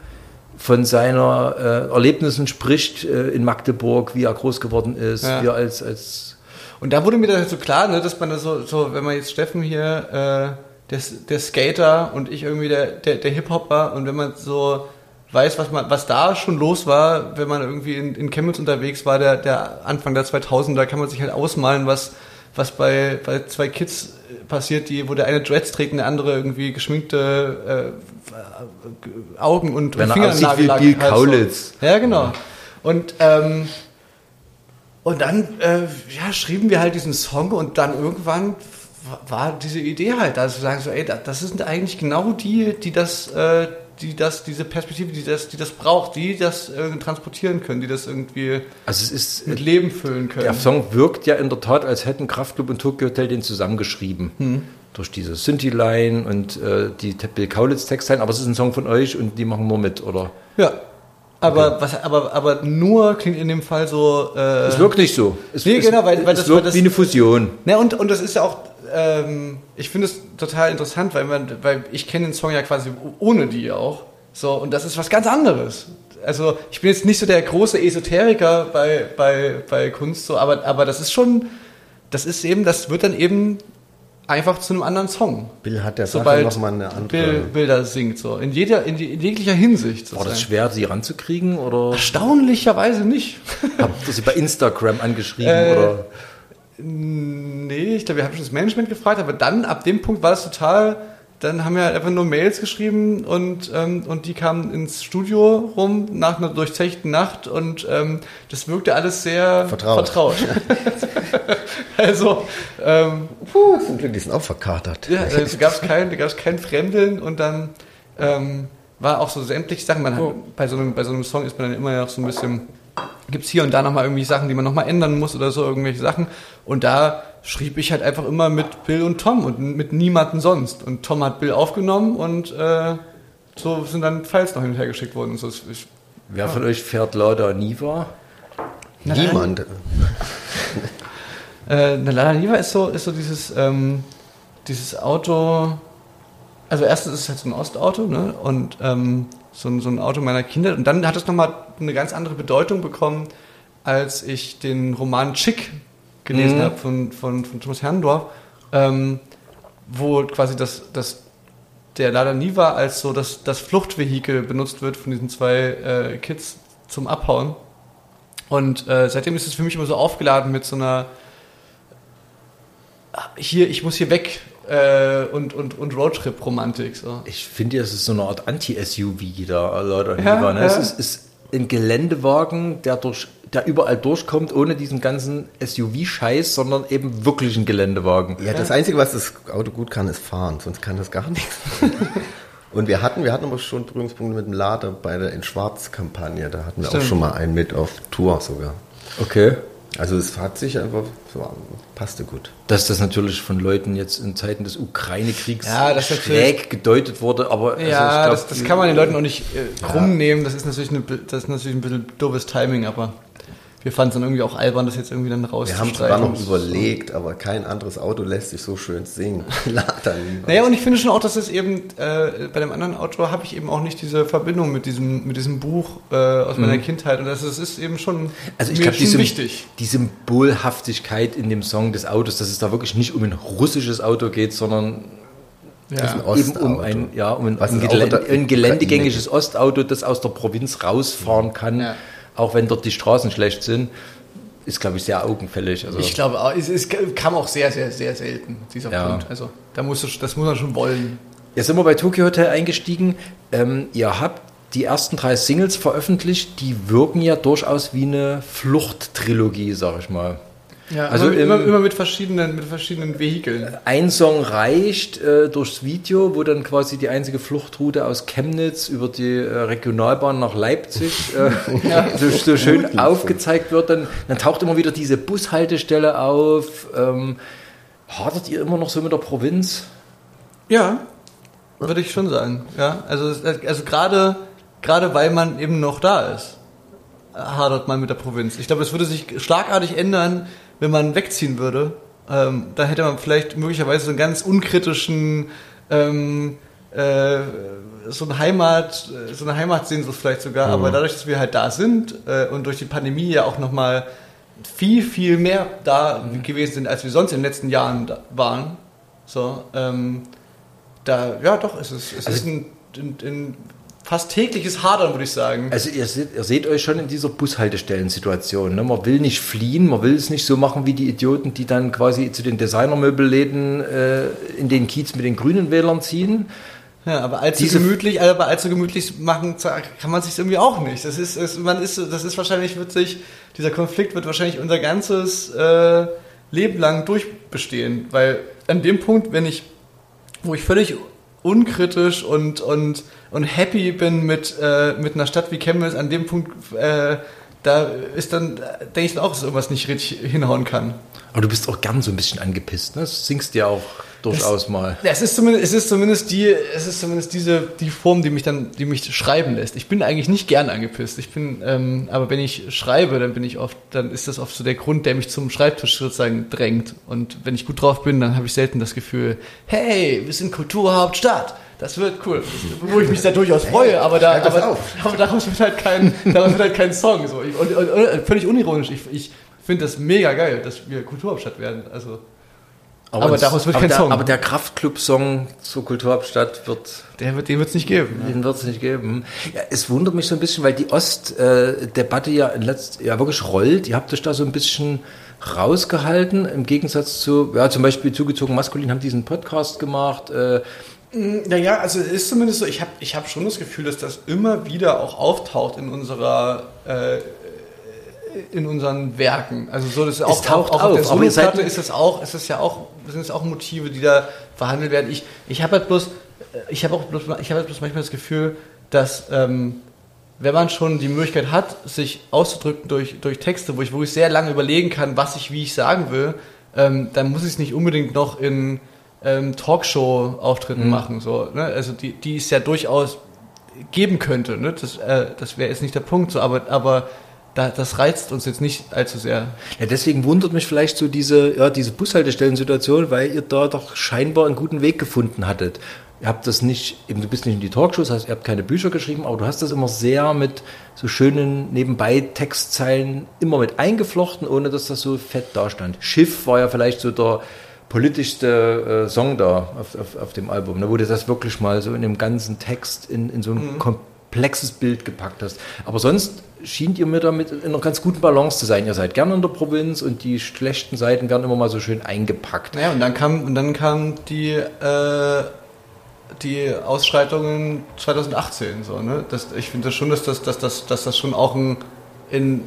von seiner äh, Erlebnissen spricht äh, in Magdeburg, wie er groß geworden ist, Ja. wie er als, als Und da wurde mir dann so klar, ne, dass man da so, so, wenn man jetzt Steffen hier, äh, der, Skater und ich irgendwie der, der, der Hip-Hopper und wenn man so weiß, was man, was da schon los war, wenn man irgendwie in, in Chemnitz unterwegs war, der, der Anfang der 2000er, kann man sich halt ausmalen, was, was bei, bei zwei Kids äh, passiert, die, wo der eine Dreads trägt und der andere irgendwie geschminkte äh, Augen und er Fingernagel wie Bill Kaulitz. Ja, genau. Und ähm, und dann äh, ja, schrieben wir halt diesen Song und dann irgendwann war diese Idee halt, da zu sagen so, ey, das sind eigentlich genau die, die das, äh, die das, diese Perspektive, die das, die das braucht, die das äh, transportieren können, die das irgendwie also es ist mit Leben füllen können. der Song wirkt ja in der Tat, als hätten Kraftklub und Tokyo Hotel den zusammengeschrieben. Hm. Durch diese Synthi-Line und äh, die Bill Kaulitz-Textline, aber es ist ein Song von euch und die machen nur mit, oder? Ja. Aber, was, aber, aber nur klingt in dem Fall so. Äh, Es wirkt nicht so. Es, Nee, genau, weil- weil es das- wirkt weil das- wie eine Fusion. Ne, und, und das ist ja auch, ähm, ich finde es total interessant, weil, man, weil ich kenne den Song ja quasi ohne die auch. So, und das ist was ganz anderes. Also ich bin jetzt nicht so der große Esoteriker bei, bei, bei Kunst, so, aber, aber das ist schon, das ist eben, das wird dann eben einfach zu einem anderen Song. Bill hat der Sache Sobald nochmal eine andere. Bill, Bilder singt, so. In jeder, in, in jeglicher Hinsicht. War das schwer, sie ranzukriegen oder Erstaunlicherweise nicht. habt ihr sie bei Instagram angeschrieben? Äh, oder? Nee, ich glaube, wir haben schon das Management gefragt, aber dann, ab dem Punkt war es total, dann haben wir halt einfach nur Mails geschrieben und, ähm, und die kamen ins Studio rum nach einer durchzechten Nacht und ähm, das wirkte alles sehr Vertraut. vertraut. also, ähm, Puh, zum Glück, die sind auch verkatert. ja, da gab es kein, gab's kein Fremdeln und dann ähm, war auch so sämtliche Sachen. Man hat, bei, so einem, bei so einem Song ist man dann immer noch so ein bisschen, gibt es hier und da nochmal irgendwie Sachen, die man nochmal ändern muss oder so, irgendwelche Sachen. Und da schrieb ich halt einfach immer mit Bill und Tom und mit niemandem sonst. Und Tom hat Bill aufgenommen und äh, so sind dann Files noch hin und her geschickt worden. So. Ich, Wer von euch fährt Lada Niva? Niemand. Äh, eine Lada Niva ist so, ist so dieses, ähm, dieses Auto. Also erstens ist es halt so ein Ostauto, ne? Und ähm, so, ein- so ein Auto meiner Kinder. Und dann hat es nochmal eine ganz andere Bedeutung bekommen, als ich den Roman Chick gelesen Mhm. habe von, von, von Thomas Herrendorf, ähm, wo quasi das, das der Lada Niva als so das, das Fluchtvehikel benutzt wird von diesen zwei äh, Kids zum Abhauen. Und äh, seitdem ist es für mich immer so aufgeladen mit so einer hier, ich muss hier weg äh, und, und, und Roadtrip-Romantik. So. Ich finde, es ist so eine Art Anti-SUV da, Leute. Ja, lieber, ne? ja. Es ist, ist ein Geländewagen, der, durch, der überall durchkommt, ohne diesen ganzen SUV-Scheiß, sondern eben wirklich ein Geländewagen. Ja, das Einzige, was das Auto gut kann, ist fahren, sonst kann das gar nichts. Und wir hatten, wir hatten aber schon Berührungspunkte mit dem Lader bei der In Schwarz-Kampagne. Da hatten wir Stimmt. auch schon mal einen mit auf Tour sogar. Okay. Also es hat sich einfach, so, passte gut. Dass das natürlich von Leuten jetzt in Zeiten des Ukraine-Kriegs Ja, das schräg gedeutet wurde, aber also Ja, ich glaub, das, das kann man den Leuten auch nicht äh, krumm nehmen. Das ist, natürlich eine, das ist natürlich ein bisschen doofes Timing, aber wir fanden es dann irgendwie auch albern, das jetzt irgendwie dann Wir rauszustreichen. haben sogar noch überlegt, aber kein anderes Auto lässt sich so schön singen. Lieber. Naja, und ich finde schon auch, dass es eben, äh, bei dem anderen Autor habe ich eben auch nicht diese Verbindung mit diesem, mit diesem Buch äh, aus meiner Kindheit. Und das, ist- ist eben schon, Also ich mir glaube, die, wichtig. die Symbolhaftigkeit in dem Song des Autos, dass es da wirklich nicht um ein russisches Auto geht, sondern Ja. ein eben Ostauto. um ein, ja, um ein, ein, es auch Gelä unter- ein geländegängiges Ostauto, das aus der Provinz rausfahren kann, Ja. Auch wenn dort die Straßen schlecht sind, ist, glaube ich, sehr augenfällig. Also, Ich glaube, auch, es, es kam auch sehr, sehr, sehr selten, dieser Ja. Punkt. Also da musst du, das muss man schon wollen. Jetzt sind wir bei Tokyo Hotel eingestiegen. Ähm, ihr habt die ersten drei Singles veröffentlicht, die wirken ja durchaus wie eine Fluchttrilogie, sag ich mal. Ja, Also immer, im- immer mit verschiedenen, mit verschiedenen Vehikeln. Ein Song reicht äh, durchs Video, wo dann quasi die einzige Fluchtroute aus Chemnitz über die äh, Regionalbahn nach Leipzig äh, so, so schön aufgezeigt wird. Dann, dann taucht immer wieder diese Bushaltestelle auf. Ähm, hadert ihr immer noch so mit der Provinz? Ja, würde ich schon sagen. Ja, also, es- also gerade, gerade weil man eben noch da ist, hadert man mit der Provinz. Ich glaube, es würde sich schlagartig ändern, wenn man wegziehen würde. Ähm, da hätte man vielleicht möglicherweise so einen ganz unkritischen, ähm, äh, so eine Heimat, äh, so eine Heimatsehnsucht vielleicht sogar. Aber dadurch, dass wir halt da sind äh, und durch die Pandemie ja auch nochmal viel, viel mehr da gewesen sind, als wir sonst in den letzten Jahren waren. So, ähm, da, ja doch, es ist, es Also- ist ein, ein, ein fast tägliches Hadern, würde ich sagen. Also ihr seht, ihr seht euch schon in dieser Bushaltestellensituation. Ne? Man will nicht fliehen, man will es nicht so machen wie die Idioten, die dann quasi zu den Designermöbelläden äh, in den Kiez mit den grünen Wählern ziehen. Ja, aber allzu Diese- gemütlich, aber allzu gemütlich machen kann man sich irgendwie auch nicht. Das ist, es, man ist, das ist wahrscheinlich wird sich, dieser Konflikt wird wahrscheinlich unser ganzes äh, Leben lang durchbestehen, weil an dem Punkt, wenn ich, wo ich völlig unkritisch und und und happy bin mit äh, mit einer Stadt wie Chemnitz, an dem Punkt, äh, da ist dann, denke ich dann auch, dass irgendwas nicht richtig hinhauen kann. Aber du bist auch gern so ein bisschen angepisst. Ne? Das singst ja auch durchaus mal. Ja, es ist zumindest, es ist zumindest die, es ist zumindest diese, die Form, die mich dann, die mich schreiben lässt. Ich bin eigentlich nicht gern angepisst. Ich bin, ähm, aber wenn ich schreibe, dann bin ich oft, dann ist das oft so der Grund, der mich zum Schreibtisch sozusagen drängt. Und wenn ich gut drauf bin, dann habe ich selten das Gefühl, hey, wir sind Kulturhauptstadt. Das wird cool. Wo ich mich da durchaus freue, aber da, das aber, aber daraus wird halt kein, daraus wird halt kein Song. So. Und, und, und völlig unironisch. Ich, ich finde das mega geil, dass wir Kulturhauptstadt werden. Also, Aber es- daraus wird aber kein der, Song. Aber der Kraftclub-Song zur Kulturhauptstadt wird der wird, den wird es nicht geben. Den wird es nicht geben. Ja, es wundert mich so ein bisschen, weil die Ost-Debatte ja, in letzt, ja wirklich rollt. Ihr habt euch da so ein bisschen rausgehalten, im Gegensatz zu, ja, zum Beispiel zugezogen maskulin haben diesen Podcast gemacht. Äh, Naja, also es ist zumindest so, ich habe ich hab schon das Gefühl, dass das immer wieder auch auftaucht in unserer äh, in unseren Werken. Also so, das ist auch, taucht auch, auch auf der auf, seid- Soloplatte ist das auch, ist das ja auch, sind es auch Motive, die da verhandelt werden. Ich, ich habe halt bloß, äh, ich habe auch bloß, ich habe halt bloß manchmal das Gefühl, dass ähm, wenn man schon die Möglichkeit hat, sich auszudrücken durch, durch Texte, wo ich, wo ich sehr lange überlegen kann, was ich, wie ich sagen will, ähm, dann muss ich es nicht unbedingt noch in ähm, Talkshow-Auftritten machen. So, ne? Also die, die es ja durchaus geben könnte. Ne? Das, äh, das wäre jetzt nicht der Punkt. So, aber aber da, das reizt uns jetzt nicht allzu sehr. ja, deswegen wundert mich vielleicht so diese, ja, diese Bushaltestellensituation, weil ihr da doch scheinbar einen guten Weg gefunden hattet. Ihr habt das nicht, eben du bist nicht in die Talkshows, hast, ihr habt keine Bücher geschrieben, aber du hast das immer sehr mit so schönen nebenbei Textzeilen immer mit eingeflochten, ohne dass das so fett dastand. Schiff war ja vielleicht so der politischste äh, Song da auf, auf, auf dem Album, ne, wo du das wirklich mal so in dem ganzen Text in, in so ein komplexes Bild gepackt hast. Aber sonst schient ihr mir damit in einer ganz guten Balance zu sein. Ihr seid gerne in der Provinz und die schlechten Seiten werden immer mal so schön eingepackt. Naja, und dann kam, und dann kam die, äh, die Ausschreitungen 2018, so, ne? Das, ich finde das schon, dass das, dass, das, dass das schon auch ein, in,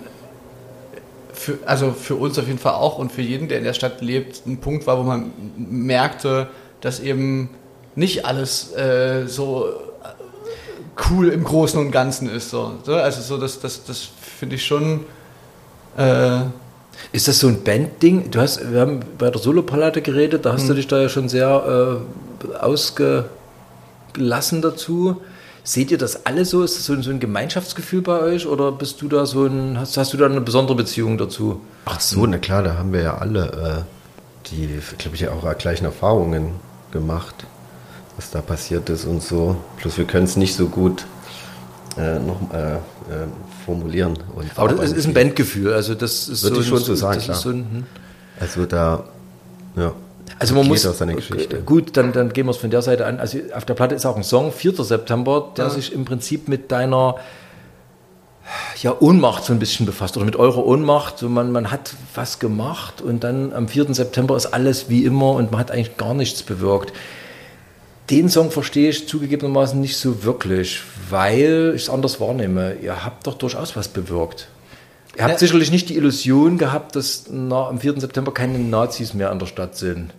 für, also für uns auf jeden Fall auch und für jeden, der in der Stadt lebt, ein Punkt war, wo man merkte, dass eben nicht alles äh, so cool im Großen und Ganzen ist. So. Also so, das, das, das finde ich schon. Äh, ist das so ein Bandding? Du hast, wir haben bei der Solopalette geredet, da hast mhm. du dich da ja schon sehr äh, ausgelassen dazu. Seht ihr das alle so? Ist das so ein, so ein, Gemeinschaftsgefühl bei euch oder bist du da so ein, hast, hast du da eine besondere Beziehung dazu? Ach so, na klar, da haben wir ja alle äh, die, glaube ich, auch gleichen Erfahrungen gemacht was da passiert ist und so. Plus wir können es nicht so gut äh, noch äh, äh, formulieren. Aber das ist ein Bandgefühl, also das ist Würde so ich schon so sagen, so ein, hm. Also da, ja. Also man muss, gut, dann, dann gehen wir es von der Seite an. Also auf der Platte ist auch ein Song, 4. September, der ja. sich im Prinzip mit deiner ja, Ohnmacht so ein bisschen befasst oder mit eurer Ohnmacht. So man, man hat was gemacht und dann am 4. September ist alles wie immer und man hat eigentlich gar nichts bewirkt. Den Song verstehe ich zugegebenermaßen nicht so wirklich, weil ich es anders wahrnehme. Ihr habt doch durchaus was bewirkt. Ihr habt ja. sicherlich nicht die Illusion gehabt, dass na, am 4. September keine Nazis mehr an der Stadt sind.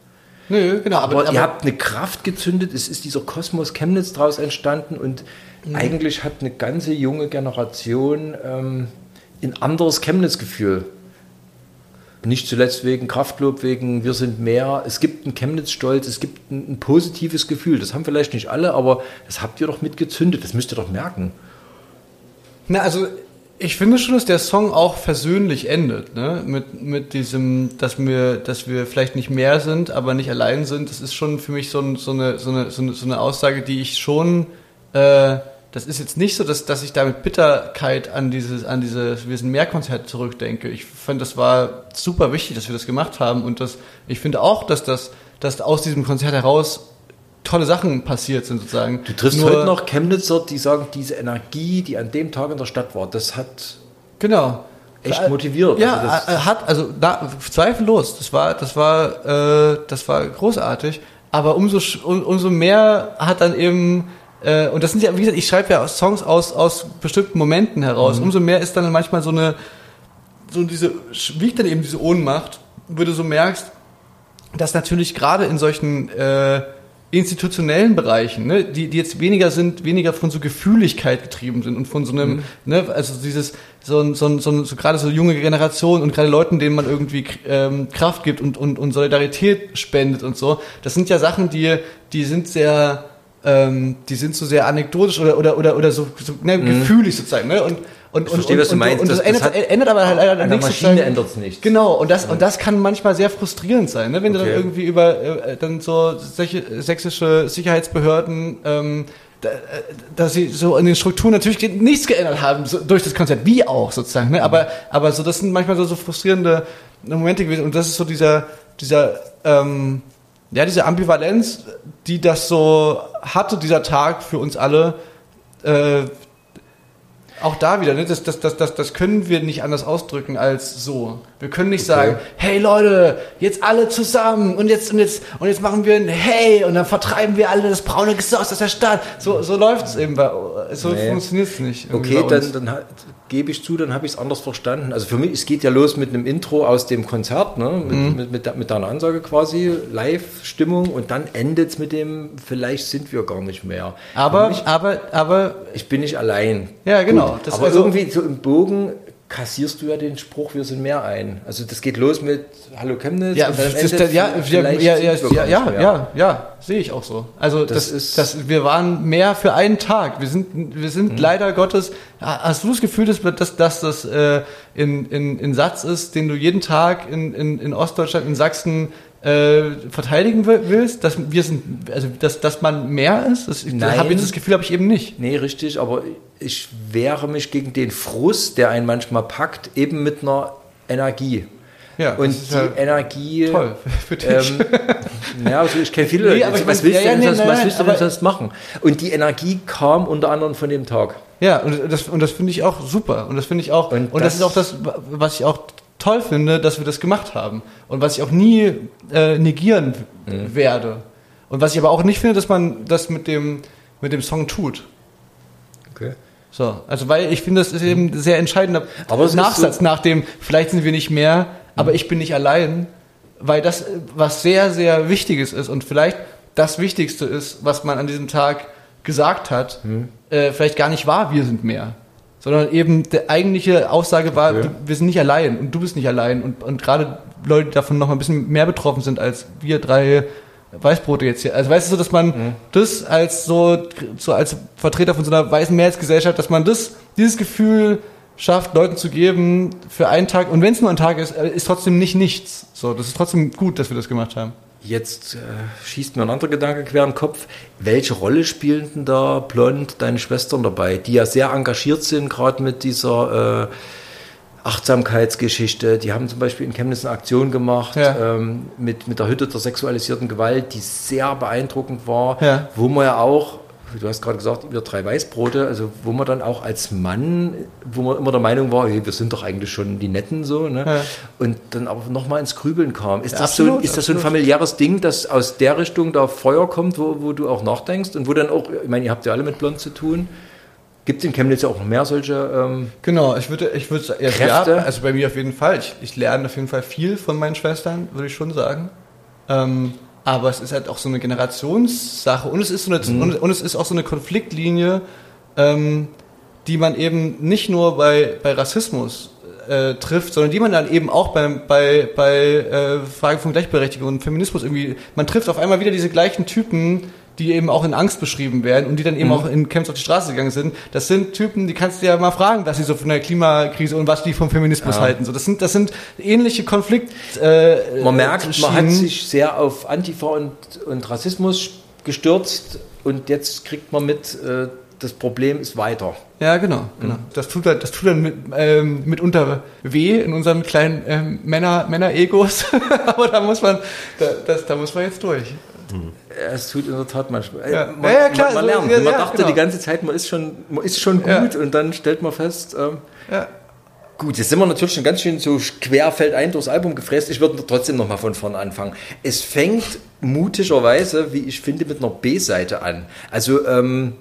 Nö, genau. Aber, aber, ihr habt eine Kraft gezündet, es ist dieser Kosmos Chemnitz daraus entstanden und mhm. eigentlich hat eine ganze junge Generation ähm, ein anderes Chemnitz-Gefühl nicht zuletzt wegen Kraftlob, wegen Wir sind mehr. Es gibt einen Chemnitz-Stolz, es gibt ein, ein, positives Gefühl. Das haben vielleicht nicht alle, aber das habt ihr doch mitgezündet. Das müsst ihr doch merken. Na, also ich finde schon, dass der Song auch versöhnlich endet, ne? Mit, mit diesem, dass wir, dass wir vielleicht nicht mehr sind, aber nicht allein sind. Das ist schon für mich so, ein, so, eine, so, eine, so, eine, so eine Aussage, die ich schon äh, das ist jetzt nicht so, dass, dass ich da mit Bitterkeit an dieses, an diese Wir sind mehr Konzert zurückdenke. Ich fand, das war super wichtig, dass wir das gemacht haben und das, ich finde auch, dass das, dass aus diesem Konzert heraus tolle Sachen passiert sind sozusagen. Du triffst Nur, heute noch Chemnitzer, die sagen, diese Energie, die an dem Tag in der Stadt war, das hat genau echt motiviert. Ja, also hat also da, zweifellos. Das war das war äh, das war großartig. Aber umso umso mehr hat dann eben äh, und das sind ja, wie gesagt, ich schreibe ja Songs aus, aus bestimmten Momenten heraus. Mhm. Umso mehr ist dann manchmal so eine, so diese, wiegt dann eben diese Ohnmacht, wo du so merkst, dass natürlich gerade in solchen äh, institutionellen Bereichen, ne, die, die jetzt weniger sind, weniger von so Gefühligkeit getrieben sind und von so einem, mhm. ne, also dieses, so, so, so, so gerade so junge Generation und gerade Leuten, denen man irgendwie ähm, Kraft gibt und, und, und Solidarität spendet und so, das sind ja Sachen, die, die sind sehr, ähm, die sind so sehr anekdotisch oder oder oder oder so, so ne, mhm. gefühlig sozusagen, ne? Und und, ich verstehe, und, was du meinst. Und das, das ändert, ändert aber halt leider nichts. Maschine ändert es nicht. Genau, und das, und das kann manchmal sehr frustrierend sein, ne? wenn okay. du dann irgendwie über äh, dann so sächsische Sicherheitsbehörden ähm, äh, dass sie so in den Strukturen natürlich nichts geändert haben so, durch das Konzert, wie auch sozusagen. Ne? Aber, aber so das sind manchmal so, so frustrierende Momente gewesen. Und das ist so dieser, dieser ähm, ja, diese Ambivalenz, die das so hatte, dieser Tag für uns alle, äh, auch da wieder, ne, das, das, das, das, das können wir nicht anders ausdrücken als so. Wir können nicht okay. sagen, hey Leute, jetzt alle zusammen und jetzt und jetzt und jetzt machen wir ein Hey und dann vertreiben wir alle das braune Gesoss aus der Stadt. So, so läuft es eben, so nee. funktioniert es nicht. Okay, dann, dann gebe ich zu, dann habe ich es anders verstanden. Also für mich, es geht ja los mit einem Intro aus dem Konzert, ne? mit, mhm. mit, mit, mit deiner Ansage quasi, Live-Stimmung und dann endet es mit dem, vielleicht sind wir gar nicht mehr. Aber, mich, aber, aber. Ich bin nicht allein. Ja, genau. Gut, aber also, irgendwie so im Bogen kassierst du ja den Spruch, wir sind mehr ein. Also das geht los mit Hallo Chemnitz. Ja, da, ja, ja, ja, ja, ja, ja, ja, sehe ich auch so. Also das, das, ist, das, wir waren mehr für einen Tag. Wir sind, wir sind mhm. leider Gottes. Hast du das Gefühl, dass, dass, dass das äh, in, in, in Satz ist, den du jeden Tag in, in, in Ostdeutschland, in Sachsen äh, verteidigen willst, dass wir sind, also dass, dass man mehr ist? Das, Nein. Hab ich das Gefühl habe ich eben nicht. Nee, richtig, aber ich wehre mich gegen den Frust, der einen manchmal packt, eben mit einer Energie. Ja, das und ist die ja Energie. Toll für dich. Ähm, ja, also ich kenne viele Nee, Leute. was willst ja, du denn ja, sonst, was nein, du sonst machen? Und die Energie kam unter anderem von dem Tag. Ja, und das, und das finde ich auch super. Und das finde ich auch, und, Und das, das- ist auch das, was ich auch toll finde, dass wir das gemacht haben. Und was ich auch nie äh, negieren w- werde. Und was ich aber auch nicht finde, dass man das mit dem, mit dem Song tut. Okay. So, also weil ich finde, das ist eben ein sehr entscheidender Aber Nachsatz so- nach dem, vielleicht sind wir nicht mehr, aber ich bin nicht allein, weil das was sehr, sehr Wichtiges ist und vielleicht das Wichtigste ist, was man an diesem Tag gesagt hat, äh, vielleicht gar nicht war, wir sind mehr. Sondern eben die eigentliche Aussage war, Okay. wir sind nicht allein und du bist nicht allein. Und, und gerade Leute, die davon noch ein bisschen mehr betroffen sind als wir drei Weißbrote jetzt hier. Also weißt du so, dass man das als so, so als Vertreter von so einer weißen Mehrheitsgesellschaft, dass man das, dieses Gefühl schafft, Leuten zu geben für einen Tag. Und wenn es nur ein Tag ist, äh, ist trotzdem nicht nichts. So, das ist trotzdem gut, dass wir das gemacht haben. Jetzt äh, schießt mir ein anderer Gedanke quer in den Kopf. Welche Rolle spielen denn da Blond deine Schwestern dabei, die ja sehr engagiert sind, gerade mit dieser äh, Achtsamkeitsgeschichte? Die haben zum Beispiel in Chemnitz eine Aktion gemacht Ja. ähm, mit, mit der Hütte der sexualisierten Gewalt, die sehr beeindruckend war, Ja. wo man ja auch, du hast gerade gesagt, wir drei Weißbrote, also wo man dann auch als Mann, wo man immer der Meinung war, hey, wir sind doch eigentlich schon die Netten so, ne? Ja. und dann aber nochmal ins Grübeln kam. Ist, Ja, das, so, absolut, ist das so ein familiäres Ding, dass aus der Richtung da Feuer kommt, wo, wo du auch nachdenkst und wo dann auch, ich meine, ihr habt ja alle mit Blond zu tun. Gibt es in Chemnitz ja auch noch mehr solche, ähm, Genau, ich würde, ich würde ja, Kräfte? ja, also bei mir auf jeden Fall. Ich, ich lerne auf jeden Fall viel von meinen Schwestern, würde ich schon sagen. Ähm, aber es ist halt auch so eine Generationssache und es ist so eine, Mhm. und, und es ist auch so eine Konfliktlinie, ähm, die man eben nicht nur bei, bei Rassismus äh, trifft, sondern die man dann eben auch beim, bei, bei äh, Fragen von Gleichberechtigung und Feminismus irgendwie, man trifft auf einmal wieder diese gleichen Typen, die eben auch in Angst beschrieben werden und die dann eben auch in Camps auf die Straße gegangen sind. Das sind Typen, die kannst du ja mal fragen, was sie so von der Klimakrise und was die vom Feminismus Ja. halten. So, das sind, das sind ähnliche Konflikt. Äh, man merkt, man hat sich sehr auf Antifa und, und Rassismus gestürzt und jetzt kriegt man mit, äh, das Problem ist weiter. Ja, genau, genau. Das tut dann, das tut dann mit, ähm, mitunter weh in unseren kleinen ähm, Männer, Männer-Egos. Aber da muss man, da, das, da muss man jetzt durch. Es tut in der Tat manchmal. Ja. Äh, Man, Ja, klar, man, man lernt. ja, man dachte genau. die ganze Zeit, man ist schon, man ist schon gut und dann stellt man fest, ähm. Gut, jetzt sind wir natürlich schon ganz schön so querfeldein durchs Album gefräst. Ich würde trotzdem nochmal von vorne anfangen. Es fängt mutigerweise, wie ich finde, mit einer B-Seite an. Also ähm,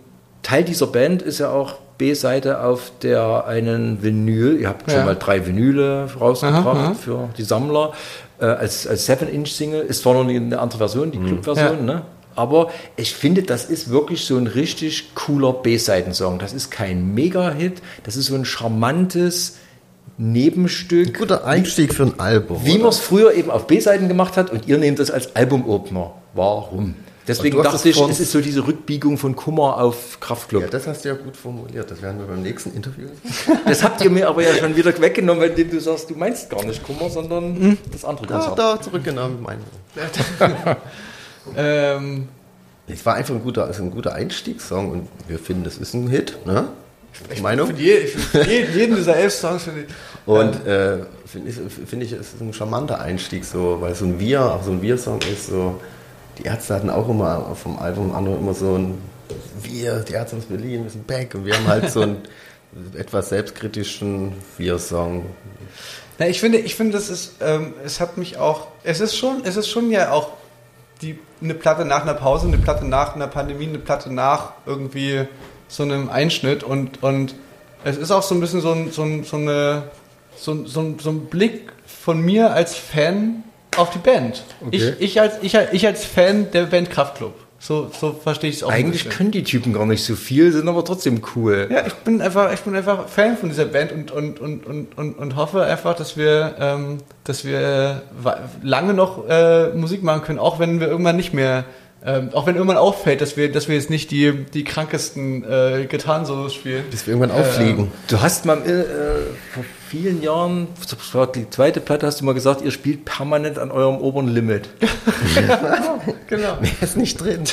Teil dieser Band ist ja auch B-Seite auf der einen Vinyl. Ihr habt schon mal drei Vinyle rausgebracht Aha, aha. für die Sammler. Äh, als als 7-Inch-Single. Ist zwar noch eine andere Version, die Club-Version, Ja. ne? Aber ich finde, das ist wirklich so ein richtig cooler B-Seiten-Song. Das ist kein Mega-Hit, das ist so ein charmantes Nebenstück. Guter Einstieg für ein Album. Wie man es früher eben auf B-Seiten gemacht hat und ihr nehmt das als Album-Opener. Warum? Deswegen dachte ich, es ist so diese Rückbiegung von Kummer auf Kraftclub. Ja, das hast du ja gut formuliert. Das werden wir beim nächsten Interview. Das habt ihr mir aber ja schon wieder weggenommen, indem du sagst, du meinst gar nicht Kummer, sondern das andere Konzert. da zurückgenommen. Meine. Ähm, Es war einfach ein guter, also ein guter Einstiegssong und wir finden, das ist ein Hit. Ne? Meinung? für je, für jeden, jeden dieser elf Songs finde ich. Und äh, finde ich, find ich, es ist ein charmanter Einstieg, so, weil so ein Wir, auch so ein Wir-Song ist so. Die Ärzte hatten auch immer vom Album andere immer so ein Wir, die Ärzte aus Berlin, wir sind back. Und wir haben halt so einen etwas selbstkritischen Wir-Song. Na, ich finde, ich finde, das ist, ähm, es hat mich auch, es ist schon, es ist schon ja auch die, eine Platte nach einer Pause, eine Platte nach einer Pandemie, eine Platte nach irgendwie so einem Einschnitt und, und es ist auch so ein bisschen so, ein, so, ein, so, eine, so, so, so ein Blick von mir als Fan auf die Band. Okay. Ich, ich, als, ich, ich als Fan der Band Kraftklub. So, so verstehe ich es auch. Eigentlich können die Typen gar nicht so viel, sind aber trotzdem cool. Ja, ich bin einfach, ich bin einfach Fan von dieser Band und, und, und, und, und, und hoffe einfach, dass wir, ähm, dass wir lange noch äh, Musik machen können, auch wenn wir irgendwann nicht mehr, ähm, auch wenn irgendwann auffällt, dass wir, dass wir jetzt nicht die, die krankesten äh, Gitarrensolos spielen. Bis wir irgendwann auffliegen. Du hast mal äh, vor vielen Jahren, die zweite Platte, hast du mal gesagt, ihr spielt permanent an eurem oberen Limit. genau. Mehr ist nicht drin.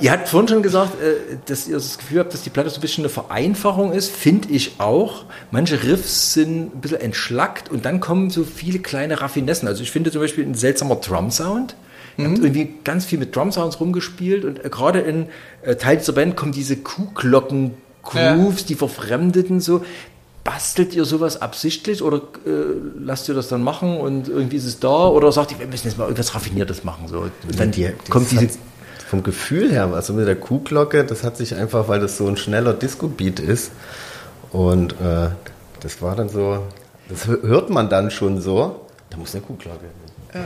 ihr habt vorhin schon gesagt, äh, dass ihr das Gefühl habt, dass die Platte so ein bisschen eine Vereinfachung ist. Finde ich auch. Manche Riffs sind ein bisschen entschlackt und dann kommen so viele kleine Raffinessen. Also ich finde zum Beispiel ein seltsamer Drum-Sound. Ihr habt irgendwie ganz viel mit Drum-Sounds rumgespielt und äh, gerade in äh, Teil dieser Band kommen diese Kuhglocken-Grooves, die Verfremdeten so. Bastelt ihr sowas absichtlich oder äh, lasst ihr das dann machen und irgendwie ist es da oder sagt ihr, wir müssen jetzt mal irgendwas Raffiniertes machen? So. Und dann Die- kommt diese vom Gefühl her, also mit der Kuhglocke, das hat sich einfach, weil das so ein schneller Disco-Beat ist. Und äh, das war dann so, das hö- hört man dann schon so. Da muss eine Kuhglocke.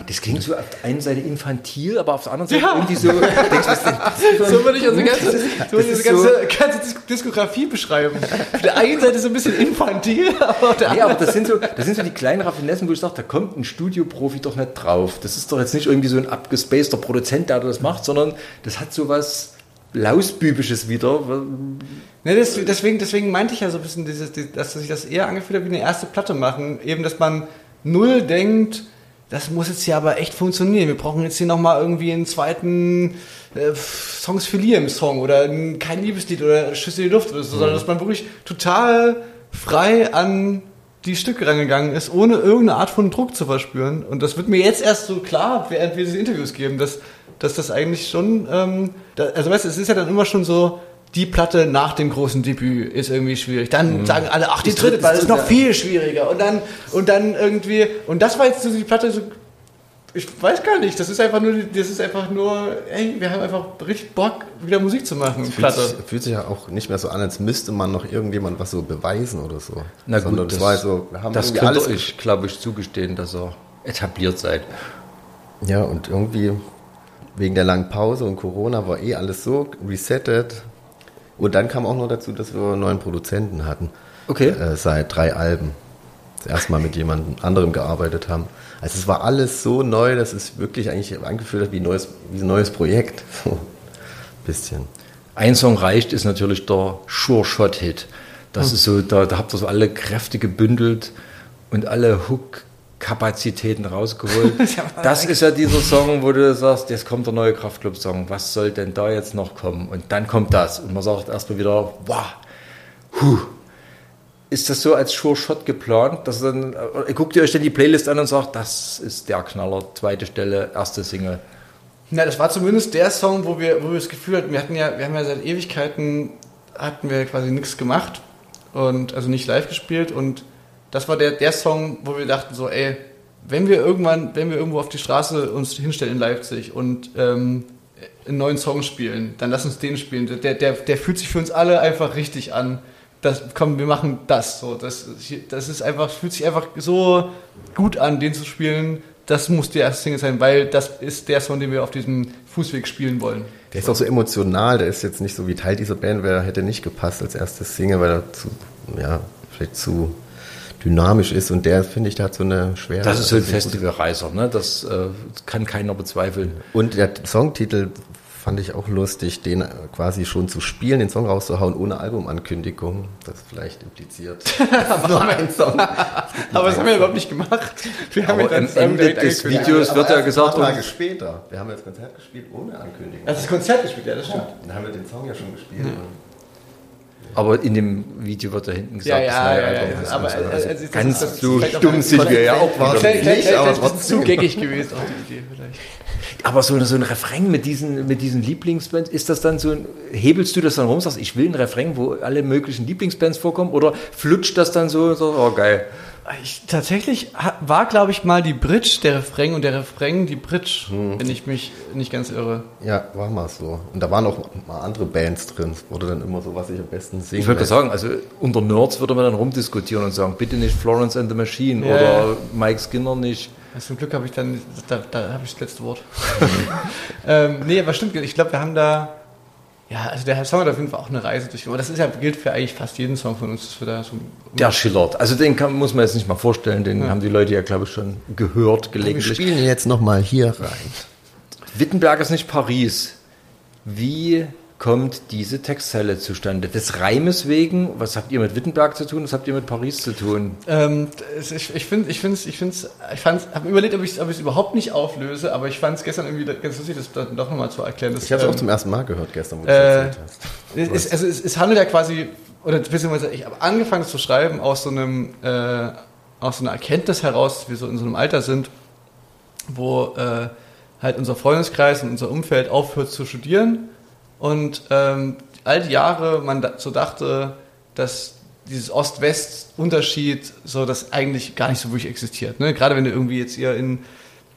Das klingt so auf der einen Seite infantil, aber auf der anderen Seite Ja. irgendwie so. Denkst, was denn das So würde ich unsere ganze, Beruf? so würde ich ist unsere ganze, ganze Dis Diskografie beschreiben. Auf der einen Seite so ein bisschen infantil, aber auf der Nee, anderen aber das sind, so, das sind so die kleinen Raffinessen, wo ich sage, da kommt ein Studioprofi doch nicht drauf. Das ist doch jetzt nicht irgendwie so ein abgespaceter Produzent, der das macht, sondern das hat so was Lausbübisches wieder. Ne, das, deswegen, deswegen meinte ich ja so ein bisschen, dieses, die- dass sich das eher angefühlt hat wie eine erste Platte machen. Eben, dass man null denkt, das muss jetzt hier aber echt funktionieren. Wir brauchen jetzt hier nochmal irgendwie einen zweiten äh, Songs für Liam Song oder ein, kein Liebeslied oder Schüsse in die Luft oder so, sondern dass man wirklich total frei an die Stücke rangegangen ist, ohne irgendeine Art von Druck zu verspüren. Und das wird mir jetzt erst so klar, während wir diese Interviews geben, dass, dass das eigentlich schon, ähm, da, also weißt du, es ist ja dann immer schon so, die Platte nach dem großen Debüt ist irgendwie schwierig. Dann sagen alle, ach, die Das dritte dritte Platte ist noch ja- viel schwieriger. Und dann, und dann irgendwie, und das war jetzt so die Platte so, ich weiß gar nicht, das ist einfach nur, das ist einfach nur, ey, wir haben einfach richtig Bock, wieder Musik zu machen. Fühlt sich, fühlt sich ja auch nicht mehr so an, als müsste man noch irgendjemand was so beweisen oder so. Na gut, Sondern das, war so, wir haben das könnte alles ich, glaube ich, zugestehen, dass ihr etabliert seid. Ja, und irgendwie wegen der langen Pause und Corona war eh alles so resettet. Und dann kam auch noch dazu, dass wir einen neuen Produzenten hatten. Okay. Äh, seit drei Alben. Das erste Mal mit jemand anderem gearbeitet haben. Also es war alles so neu, dass es wirklich eigentlich angefühlt hat wie, neues, wie ein neues Projekt. So ein bisschen. Ein Song reicht, ist natürlich der Sure Shot Hit. Das Hm. ist so, da, da habt ihr so alle Kräfte gebündelt und alle Hook-Kapazitäten rausgeholt. das ist ja dieser Song, wo du sagst, jetzt kommt der neue Kraftclub-Song. Was soll denn da jetzt noch kommen? Und dann kommt das. Und man sagt erstmal wieder, wow, huh. Ist das so als Sure Shot geplant? Dass dann, äh, guckt ihr euch dann die Playlist an und sagt, das ist der Knaller, zweite Stelle, erste Single. Na, das war zumindest der Song, wo wir, wo wir das Gefühl hatten, wir hatten ja, wir haben ja seit Ewigkeiten, hatten wir quasi nichts gemacht und also nicht live gespielt und das war der, der Song, wo wir dachten so, ey, wenn wir irgendwann, wenn wir irgendwo auf die Straße uns hinstellen in Leipzig und ähm, einen neuen Song spielen, dann lass uns den spielen. Der, der, der fühlt sich für uns alle einfach richtig an. Das, komm, wir machen das. So, das, das ist einfach, fühlt sich einfach so gut an, den zu spielen. Das muss die erste Single sein, weil das ist der Song, den wir auf diesem Fußweg spielen wollen. Der ist auch so emotional, der ist jetzt nicht so wie Teil dieser Band, weil er hätte nicht gepasst als erstes Single, weil er zu, ja, vielleicht zu dynamisch ist und der, finde ich, der hat so eine schwere. Das ist so ein Festivalreiser, ne? das äh, kann keiner bezweifeln. Und der Songtitel fand ich auch lustig, den quasi schon zu spielen, den Song rauszuhauen ohne Albumankündigung. Das vielleicht impliziert. nur ein Song. Aber das haben wir überhaupt nicht gemacht. Wir haben Aber ja am das Ende des. Videos wird ja gesagt, Tage später. Wir haben jetzt Konzert gespielt ohne Ankündigung. Also das Konzert gespielt, ja, das stimmt. Dann haben wir den Song ja schon gespielt. Aber in dem Video wird da hinten gesagt, Ja, ja, ja, ja, ja. Aber, äh, Also also ganz ist so stumm sind wir ja auch. Vielleicht, vielleicht, nicht, aber es trotzdem. zu geckig gewesen, auch die Idee vielleicht. Aber so, so ein Refrain mit diesen, mit diesen Lieblingsbands, ist das dann so, ein, hebelst du das dann rum, sagst, ich will ein Refrain, wo alle möglichen Lieblingsbands vorkommen, oder flutscht das dann so und sagst, oh geil. Ich, tatsächlich war, glaube ich, mal die Bridge der Refrain und der Refrain die Bridge, wenn ich mich nicht ganz irre. Ja, war mal so. Und da waren auch mal andere Bands drin. Es wurde dann immer so, was ich am besten singe. Ich gerade sagen, also unter Nerds würde man dann rumdiskutieren und sagen, bitte nicht Florence and the Machine Ja, oder. Mike Skinner nicht. Also zum Glück habe ich dann, da, da habe ich das letzte Wort. ähm, nee, aber stimmt, ich glaube, wir haben da, ja, also der Song hat auf jeden Fall auch eine Reise durch. Aber das ist ja, gilt für eigentlich fast jeden Song von uns, dass wir da so Der schillert. Also den kann, muss man jetzt nicht mal vorstellen, den haben die Leute ja, glaube ich, schon gehört, Wir gelegentlich. spielen jetzt nochmal hier rein. Wittenberg ist nicht Paris. Wie kommt diese Textzeile zustande? Des Reimes wegen? Was habt ihr mit Wittenberg zu tun? Was habt ihr mit Paris zu tun? Ähm, ich ich finde, ich finde, ich finde, ich fand's, habe überlegt, ob ich es überhaupt nicht auflöse, aber ich fand es gestern irgendwie ganz lustig, das dann doch nochmal zu erklären. dass, Ich habe es ähm, auch zum ersten Mal gehört gestern, wo du Äh, es erzählt hast. Es, also es, es handelt ja quasi, oder beziehungsweise ich habe angefangen zu schreiben aus so einem, äh, aus so einer Erkenntnis heraus, dass wir so in so einem Alter sind, wo äh, halt unser Freundeskreis und unser Umfeld aufhört zu studieren und ähm, all die Jahre man da, so dachte, dass dieses Ost-West-Unterschied so das eigentlich gar nicht so wirklich existiert. Ne? Gerade wenn du irgendwie jetzt hier in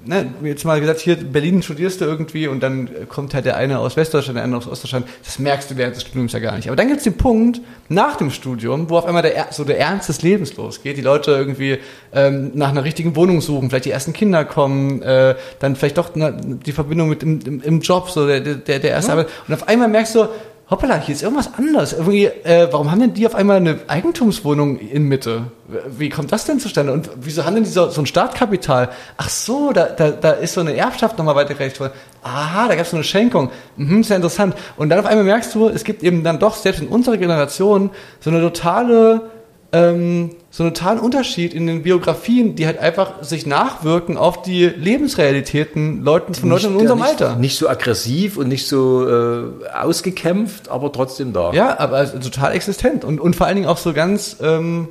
ne, jetzt mal gesagt, hier in Berlin studierst du irgendwie und dann kommt halt der eine aus Westdeutschland, der andere aus Ostdeutschland. Das merkst du während des Studiums ja gar nicht. Aber dann gibt es den Punkt nach dem Studium, wo auf einmal der, Er- so der Ernst des Lebens losgeht. Die Leute irgendwie ähm, nach einer richtigen Wohnung suchen, vielleicht die ersten Kinder kommen, äh, dann vielleicht doch ne, die Verbindung mit im, im, im Job, so der, der, der erste Arbeit. Und auf einmal merkst du, hoppala, hier ist irgendwas anderes. Irgendwie, äh, warum haben denn die auf einmal eine Eigentumswohnung in Mitte? Wie kommt das denn zustande? Und wieso haben denn die so, so ein Startkapital? Ach so, da, da, da ist so eine Erbschaft nochmal weitergereicht worden. Aha, da gab es so eine Schenkung. Mhm, sehr interessant. Und dann auf einmal merkst du, es gibt eben dann doch, selbst in unserer Generation, so eine totale ähm, so einen totalen Unterschied in den Biografien, die halt einfach sich nachwirken auf die Lebensrealitäten Leuten von Leuten in unserem nicht, Alter. Nicht so aggressiv und nicht so äh, ausgekämpft, aber trotzdem da. Ja, aber also total existent und, und vor allen Dingen auch so ganz, ähm,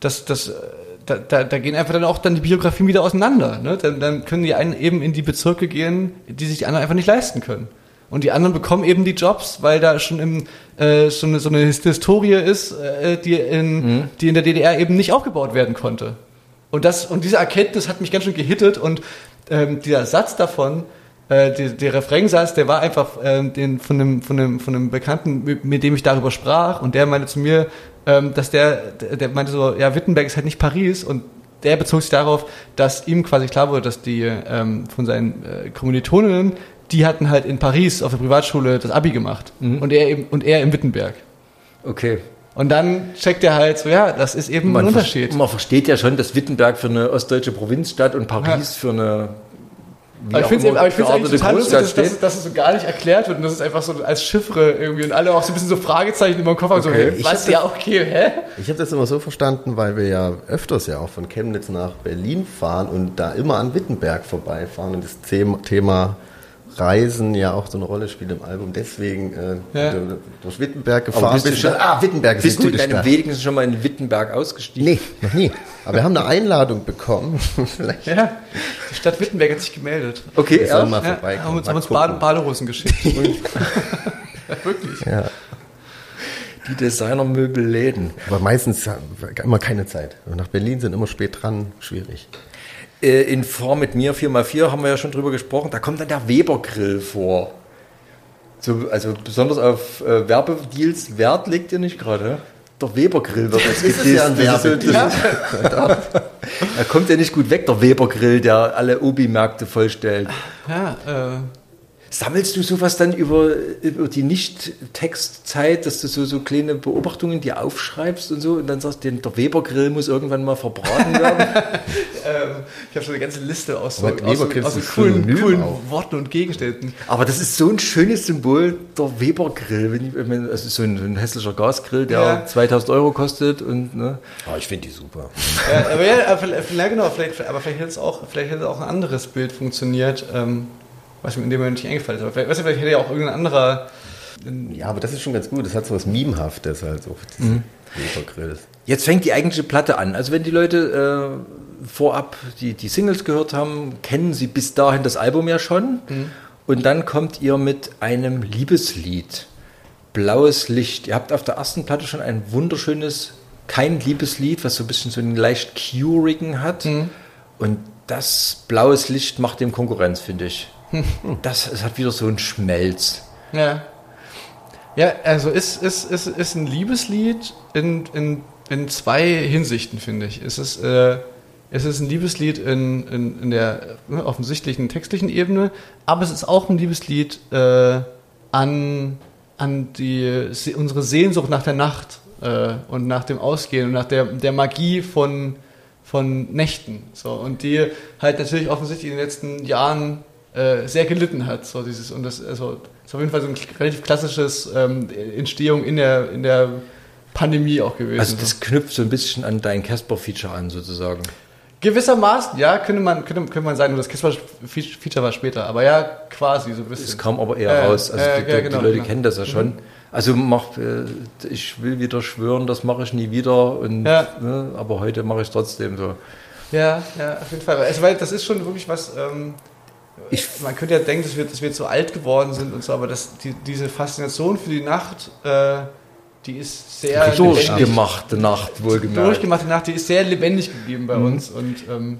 das, das, äh, da, da, da gehen einfach dann auch dann die Biografien wieder auseinander. Ne? Dann, dann können die einen eben in die Bezirke gehen, die sich die anderen einfach nicht leisten können. Und die anderen bekommen eben die Jobs, weil da schon im, äh, so, eine, so eine Historie ist, äh, die, in, die in der DDR eben nicht aufgebaut werden konnte. Und, das, und diese Erkenntnis hat mich ganz schön gehittet und ähm, dieser Satz davon, äh, der, der Refrainsatz, der war einfach ähm, den, von, einem, von, einem, von einem Bekannten, mit, dem ich darüber sprach und der meinte zu mir, ähm, dass der, der der meinte so, ja, Wittenberg ist halt nicht Paris und der bezog sich darauf, dass ihm quasi klar wurde, dass die ähm, von seinen äh, Kommilitoninnen, die hatten halt in Paris auf der Privatschule das Abi gemacht und er eben und er im Wittenberg. Okay. Und dann checkt er halt so, ja, das ist eben ein ver- Unterschied. man versteht ja schon, dass Wittenberg für eine ostdeutsche Provinzstadt und Paris für eine Aber ich auch finde es eigentlich total lustig, dass, dass, dass es so gar nicht erklärt wird und das ist einfach so als Chiffre irgendwie und alle auch so ein bisschen so Fragezeichen über den Kopf haben, so, Okay. Ich was, ja, okay, hä? Ich habe das immer so verstanden, weil wir ja öfters ja auch von Chemnitz nach Berlin fahren und da immer an Wittenberg vorbeifahren und das Thema Reisen ja auch so eine Rolle spielt im Album. Deswegen äh, Ja. du- durch Wittenberg Aber gefahren bist du schon- ah, Wittenberg ist Bist du in deinem wenigstens schon mal in Wittenberg ausgestiegen? Nee, noch nie. Aber wir haben eine Einladung bekommen. Vielleicht Ja, die Stadt Wittenberg hat sich gemeldet. Okay, wir ja. mal Ja, haben uns, haben uns. Bade, Badehosen geschickt. Wirklich. Ja. die Designermöbelläden. Aber meistens haben wir immer keine Zeit. Nach Berlin sind, immer spät dran, schwierig. Äh, in Form mit mir 4x4 haben wir ja schon drüber gesprochen, da kommt dann der Weber-Grill vor. So, also besonders auf äh, Werbedeals Wert legt ihr nicht gerade. Der Weber-Grill wird jetzt ja gedisst. Er kommt ja nicht gut weg, der Weber-Grill, der alle Obi-Märkte vollstellt. Ja, äh, Sammelst du sowas dann über, über die Nicht-Textzeit, dass du so, so kleine Beobachtungen dir aufschreibst und so und dann sagst, den, der Weber-Grill muss irgendwann mal verbraten werden? ähm, ich habe schon eine ganze Liste aus so, aus aus so coolen, coolen. Worten und Gegenständen. Aber das ist so ein schönes Symbol, der Weber-Grill. Wenn ist so ein, so ein hässlicher Gasgrill, der Ja. 2000 Euro kostet und ne? Oh, ich finde die super. ja, aber ja, aber vielleicht, ja, genau, vielleicht, aber vielleicht hätte es auch, vielleicht hätte auch ein anderes Bild funktioniert, ähm, was mir in dem Moment nicht eingefallen ist. Aber vielleicht, weißt du, vielleicht hätte ja auch irgendein anderer. Ja, aber das ist schon ganz gut. Das hat so was Memehaftes halt so. Mhm. Jetzt fängt die eigentliche Platte an. Also wenn die Leute äh, vorab die, die Singles gehört haben, kennen sie bis dahin das Album ja schon. Und dann kommt ihr mit einem Liebeslied. Blaues Licht. Ihr habt auf der ersten Platte schon ein wunderschönes, kein Liebeslied, was so ein bisschen so einen leicht curigen hat. Und das blaues Licht macht dem Konkurrenz, finde ich. Das es hat wieder so einen Schmelz. Ja. Ja, also ist, ist, ist, ist ein Liebeslied in, in, in zwei Hinsichten, finde ich. Es ist, äh, es ist ein Liebeslied in, in, in der äh, offensichtlichen textlichen Ebene, aber es ist auch ein Liebeslied äh, an, an die, Se- unsere Sehnsucht nach der Nacht äh, und nach dem Ausgehen und nach der, der Magie von, von Nächten. So, und die halt natürlich offensichtlich in den letzten Jahren äh, sehr gelitten hat. So dieses, und das, also, ist auf jeden Fall so ein relativ klassisches ähm, Entstehung in der, in der Pandemie auch gewesen. Also das knüpft so ein bisschen an dein Casper-Feature an, sozusagen. Gewissermaßen, ja, könnte man, könnte, könnte man sagen, nur das Casper-Feature war später, aber ja, quasi so ein bisschen. Es kam aber eher Äh, raus. Also äh, die, ja, genau, die Leute genau. kennen das ja schon. Also mach, äh, ich will wieder schwören, das mache ich nie wieder. Und, Ja. ne, aber heute mache ich es trotzdem so. Ja, ja, auf jeden Fall. Also, weil das ist schon wirklich was. Ähm, Ich- man könnte ja denken, dass wir, dass wir zu alt geworden sind und so, aber das, die, diese Faszination für die Nacht, äh, die ist sehr lebendig. Durchgemachte Nacht, wohlgemerkt. Durchgemachte Nacht, die ist sehr lebendig geblieben Mhm. bei uns und ähm,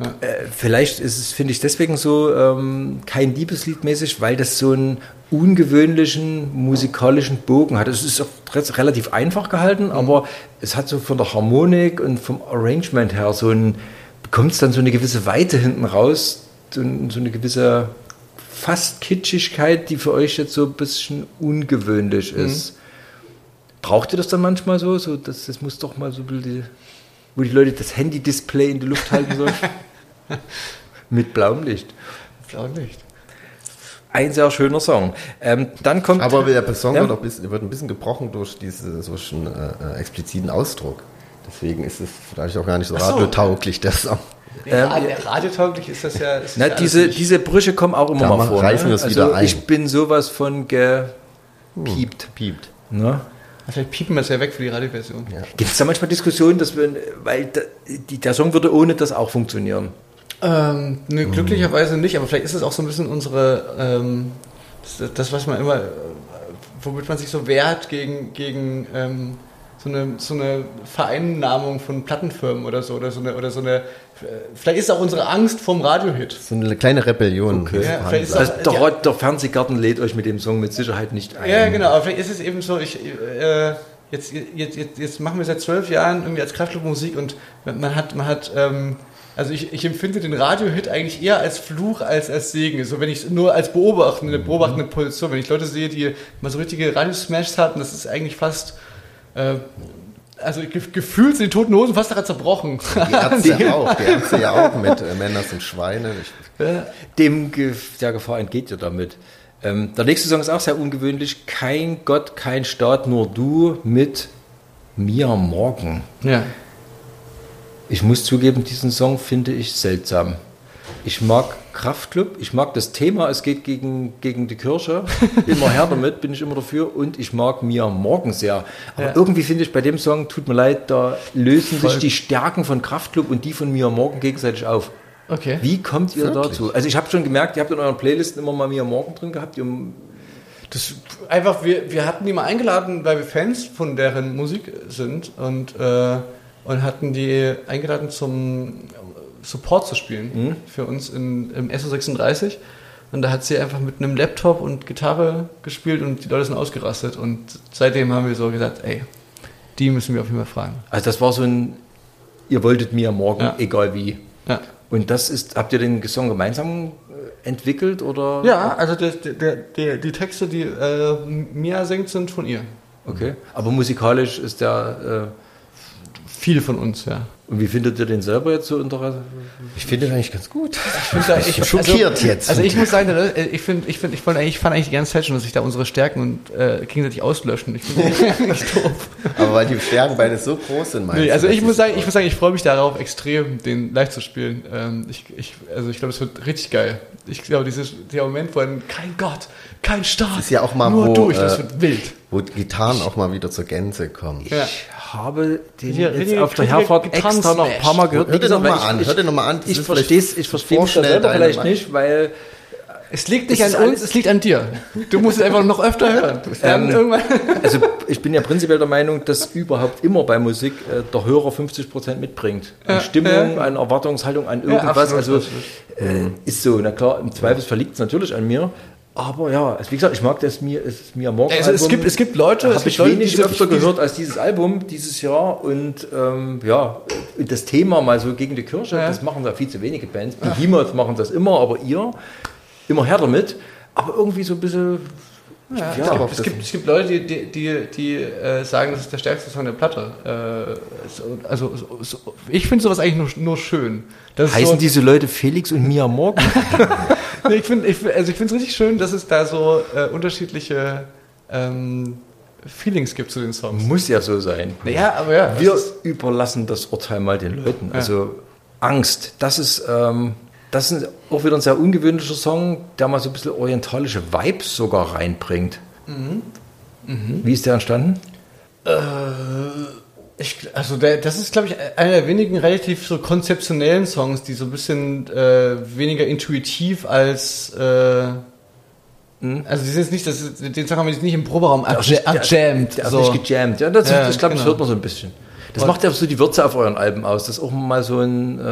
Äh, vielleicht ist es, finde ich, deswegen so ähm, kein Liebeslied mäßig, weil das so einen ungewöhnlichen musikalischen Bogen hat. Es ist auch re- relativ einfach gehalten, aber es hat so von der Harmonik und vom Arrangement her so ein, bekommt es dann so eine gewisse Weite hinten raus, so, so eine gewisse fast Kitschigkeit, die für euch jetzt so ein bisschen ungewöhnlich ist. Braucht ihr das dann manchmal so? so das, das muss doch mal so die, wo die Leute das Handy-Display in die Luft halten sollen? Mit blauem Licht. glaube nicht. Ein sehr schöner Song. Ähm, dann kommt. Aber der Song Ja. wird, auch ein bisschen, wird ein bisschen gebrochen durch diesen solchen äh, äh, expliziten Ausdruck. Deswegen ist es vielleicht auch gar nicht so so. radiotauglich, der Song. Ja, der radiotauglich ist das ja. Ist na, ja diese, diese Brüche kommen auch immer Da mal vor. reißen ne? es also wieder ein. Ich bin sowas von gepiept. Piept. Ne? Vielleicht piepen wir es ja weg für die Radioversion. Ja. Gibt es da manchmal Diskussionen, dass wir, weil da, die, der Song würde ohne das auch funktionieren? Ähm, ne, glücklicherweise nicht, aber vielleicht ist es auch so ein bisschen unsere, ähm, das, das, was man immer, äh, womit man sich so wehrt gegen, gegen ähm, so, eine, so eine Vereinnahmung von Plattenfirmen oder so, oder so eine, oder so eine, vielleicht ist es auch unsere Angst vorm Radiohit. So eine kleine Rebellion. Okay. Ja, vielleicht ist das- Also der, ja. Der Fernsehgarten lädt euch mit dem Song mit Sicherheit nicht ein. Ja, genau, aber vielleicht ist es eben so, ich, äh, jetzt, jetzt, jetzt, jetzt machen wir seit zwölf Jahren irgendwie als Kraftclub Musik und man hat, man hat, ähm, also ich, ich empfinde den Radiohit eigentlich eher als Fluch als als Segen. So wenn ich nur als beobachtende, beobachtende Position, wenn ich Leute sehe, die mal so richtige Radiosmashs hatten, das ist eigentlich fast, äh, also ge gefühlt sind die toten Hosen fast daran zerbrochen. Die Ärzte auch. Die Ärzte ja auch mit äh, Männer sind Schweine. Ich, Dem Ge der Gefahr entgeht ihr damit. Ähm, der nächste Song ist auch sehr ungewöhnlich. Kein Gott, kein Staat, nur du mit Mia Morgan. Ja. Ich muss zugeben, diesen Song finde ich seltsam. Ich mag Kraftclub, ich mag das Thema, es geht gegen, gegen die Kirche. Immer her damit, bin ich immer dafür. Und ich mag Mia Morgan sehr. Aber Ja. irgendwie finde ich bei dem Song, tut mir leid, da lösen Voll. sich die Stärken von Kraftclub und die von Mia Morgan gegenseitig auf. Okay. Wie kommt ihr Wirklich? dazu? Also ich habe schon gemerkt, ihr habt in euren Playlisten immer mal Mia Morgan drin gehabt. Ihr, Das einfach, wir, wir hatten die mal eingeladen, weil wir Fans von deren Musik sind und, äh, und hatten die eingeladen zum Support zu spielen für uns in, im SO36. Und da hat sie einfach mit einem Laptop und Gitarre gespielt und die Leute sind ausgerastet. Und seitdem haben wir so gesagt, ey, die müssen wir auf jeden Fall fragen. also das war so ein, ihr wolltet Mia Morgan, Ja. egal wie. Ja. Und das ist, habt ihr den Song gemeinsam äh, entwickelt oder? Ja, also der, der, der, die Texte, die äh, Mia singt, sind von ihr. Okay. Aber musikalisch ist der. Viele von uns, ja. Und wie findet ihr den selber jetzt so unter? ich finde das eigentlich ganz gut. Ich bin schockiert jetzt. Also ich muss sagen, äh, ich finde, ich finde, ich fand eigentlich, fand eigentlich die ganze Zeit schon, dass sich da unsere Stärken und äh, gegenseitig auslöschen. Ich finde das eigentlich doof. Aber weil die Stärken beide so groß sind, meinst Nee, du, also ich muss sagen, ich muss sagen, ich freue mich darauf extrem, den live zu spielen. Ähm, ich, ich, also ich glaube, es wird richtig geil. Ich glaube, dieses der Moment, wo ein kein Gott, kein Staat, ist ja auch mal, nur wo, durch, das äh, wird wild. Wo die Gitarren auch mal wieder zur Gänze kommen. Ja. Ich habe den Hier, jetzt auf der Herfahrt extra noch ein paar Mal gehört. Hör dir Wie noch gesagt, mal weil an, ich, hör dir noch mal an. Das Ich verstehe vielleicht ich verstehe selber deine vielleicht Meinung. nicht, weil Es liegt nicht Es an uns, es liegt an dir. Du musst es einfach noch öfter hören. Ähm, also ich bin ja prinzipiell der Meinung, dass überhaupt immer bei Musik äh, der Hörer 50% mitbringt. An Ja, Stimmung, ja. an Erwartungshaltung, an irgendwas. absolut, also äh, ist so, na klar, im Zweifelsfall liegt es natürlich an mir. Aber ja, wie gesagt, ich mag das mir, es mir morgen. Also es gibt, es gibt Leute, es habe ich Leute, wenig öfter gehört als dieses Album dieses Jahr und ähm, ja, das Thema mal so gegen die Kirche, Ja. das machen da viel zu wenige Bands. Die Behemoth machen das immer, aber ihr immer her damit. Aber irgendwie so ein bisschen. Ja, Ja, es, gibt, es, gibt, es Leute, die, die, die, die äh, sagen, das ist der stärkste Song der Platte. Äh, so, also so, so, ich finde sowas eigentlich nur, nur schön. Das Heißen so, diese Leute Felix und Mia Morgan? nee, ich finde ich, also ich finde es richtig schön, dass es da so äh, unterschiedliche ähm, Feelings gibt zu den Songs. Muss ja so sein. Ja, aber ja. Wir es überlassen das Urteil mal den Leuten. Also Angst, das ist, ähm, das ist auch wieder ein sehr ungewöhnlicher Song, der mal so ein bisschen orientalische Vibes sogar reinbringt. Mhm. Wie ist der entstanden? Ich, also der, das ist, glaube ich, einer der wenigen relativ so konzeptionellen Songs, die so ein bisschen äh, weniger intuitiv als äh, also die sind jetzt nicht, das den Song haben wir jetzt nicht im Proberaum abja- abjammt. Der ist so. nicht gejammt. Ja, das, Ja, ich glaube, das genau. hört man so ein bisschen. Das Und- macht ja so die Würze auf euren Alben aus, dass auch mal so ein äh,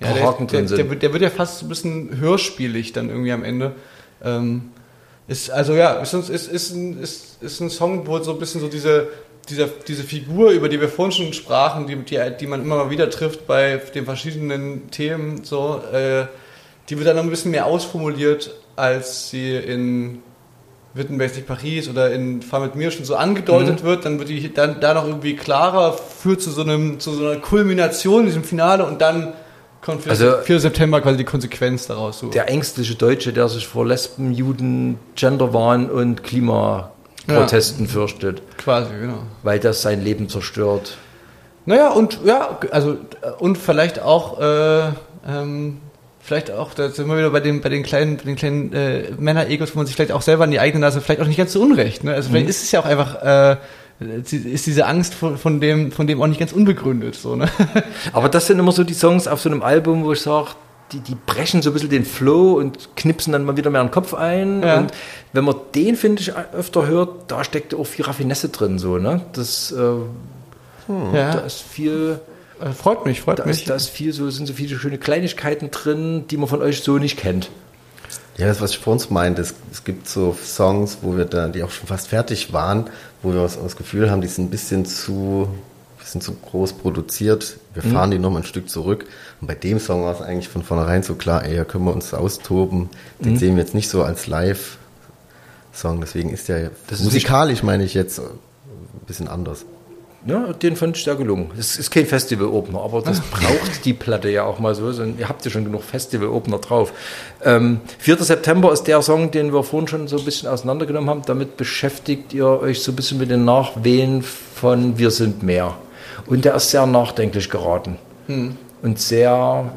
ja, der, Haken der, drin sind. der, wird- der wird ja fast so ein bisschen hörspielig dann irgendwie am Ende. Ähm, ist, also ja, ist, ist, ist, ein, ist, ist ein Song, wo so ein bisschen so diese, dieser, diese Figur, über die wir vorhin schon sprachen, die, die, die man immer mal wieder trifft bei den verschiedenen Themen, so, äh, die wird dann noch ein bisschen mehr ausformuliert, als sie in Wittenberg nicht Paris oder in Fahr mit mir schon so angedeutet wird, dann wird die dann da noch irgendwie klarer, führt zu so einem zu so einer Kulmination in diesem Finale und dann für, Also- 4. September quasi die Konsequenz daraus. So. der ängstliche Deutsche, der sich vor Lesben, Juden, Genderwahn und Klimaprotesten fürchtet, quasi, genau. weil das sein Leben zerstört. Naja, und ja, also und vielleicht auch äh, ähm, vielleicht auch, da sind wir wieder bei den, bei den kleinen, bei den kleinen äh, Männer-Egos, wo man sich vielleicht auch selber an die eigene Nase vielleicht auch nicht ganz so unrecht. Ne? Also vielleicht ist es ja auch einfach, äh, ist diese Angst von, von dem, von dem auch nicht ganz unbegründet. So, ne? Aber das sind immer so die Songs auf so einem Album, wo ich sage, die, die brechen so ein bisschen den Flow und knipsen dann mal wieder mehr den Kopf ein. Ja. Und wenn man den, finde ich, öfter hört, da steckt auch viel Raffinesse drin. So, ne? das, äh, Da ja, ist viel, äh, freut mich, freut da mich. ist, da ist viel so, sind so viele schöne Kleinigkeiten drin, die man von euch so nicht kennt. Ja, das, was ich vor uns meinte, es, es gibt so Songs, wo wir da, die auch schon fast fertig waren, wo wir das, das Gefühl haben, die sind ein bisschen zu, bisschen zu groß produziert. Wir fahren die noch mal ein Stück zurück. Und bei dem Song war es eigentlich von vornherein so klar, ey, hier können wir uns austoben. Den sehen wir jetzt nicht so als Live-Song, deswegen ist der Das ist musikalisch, meine ich jetzt, ein bisschen anders. Ja, den fand ich sehr gelungen. Es ist kein Festival-Opener, aber das braucht die Platte ja auch mal so. Ihr habt ja schon genug Festival-Opener drauf. Ähm, 4. September ist der Song, den wir vorhin schon so ein bisschen auseinandergenommen haben. Damit beschäftigt ihr euch so ein bisschen mit den Nachwehen von Wir sind mehr. Und der ist sehr nachdenklich geraten. Und sehr,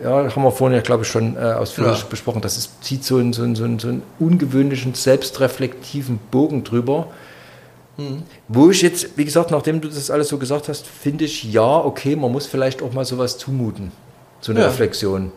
ja, haben wir vorhin ja, glaube ich, schon äh, ausführlich Ja. besprochen. Das ist, zieht so einen, so, einen, so, einen, so einen ungewöhnlichen, selbstreflektiven Bogen drüber. Wo ich jetzt, wie gesagt, nachdem du das alles so gesagt hast, finde ich, ja, okay, man muss vielleicht auch mal sowas zumuten. So eine Ja. Reflexion.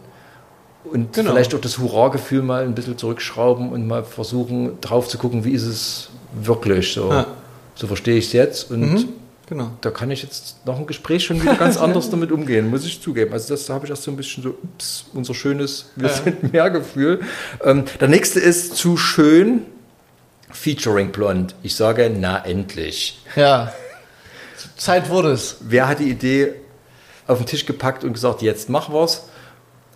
Und Genau. vielleicht auch das Hurra-Gefühl mal ein bisschen zurückschrauben und mal versuchen, drauf zu gucken, wie ist es wirklich. So, Ja. so verstehe ich es jetzt. Und Mhm, genau. da kann ich jetzt nach dem Gespräch schon wieder ganz anders damit umgehen, muss ich zugeben. Also das da habe ich erst so ein bisschen so, ups, unser schönes Wir Ja. sind mehr Gefühl. Ähm, der nächste ist zu schön, featuring blond. Ich sage, na endlich. Ja. Zeit wurde es. Wer hat die Idee auf den Tisch gepackt und gesagt, jetzt machen wir's?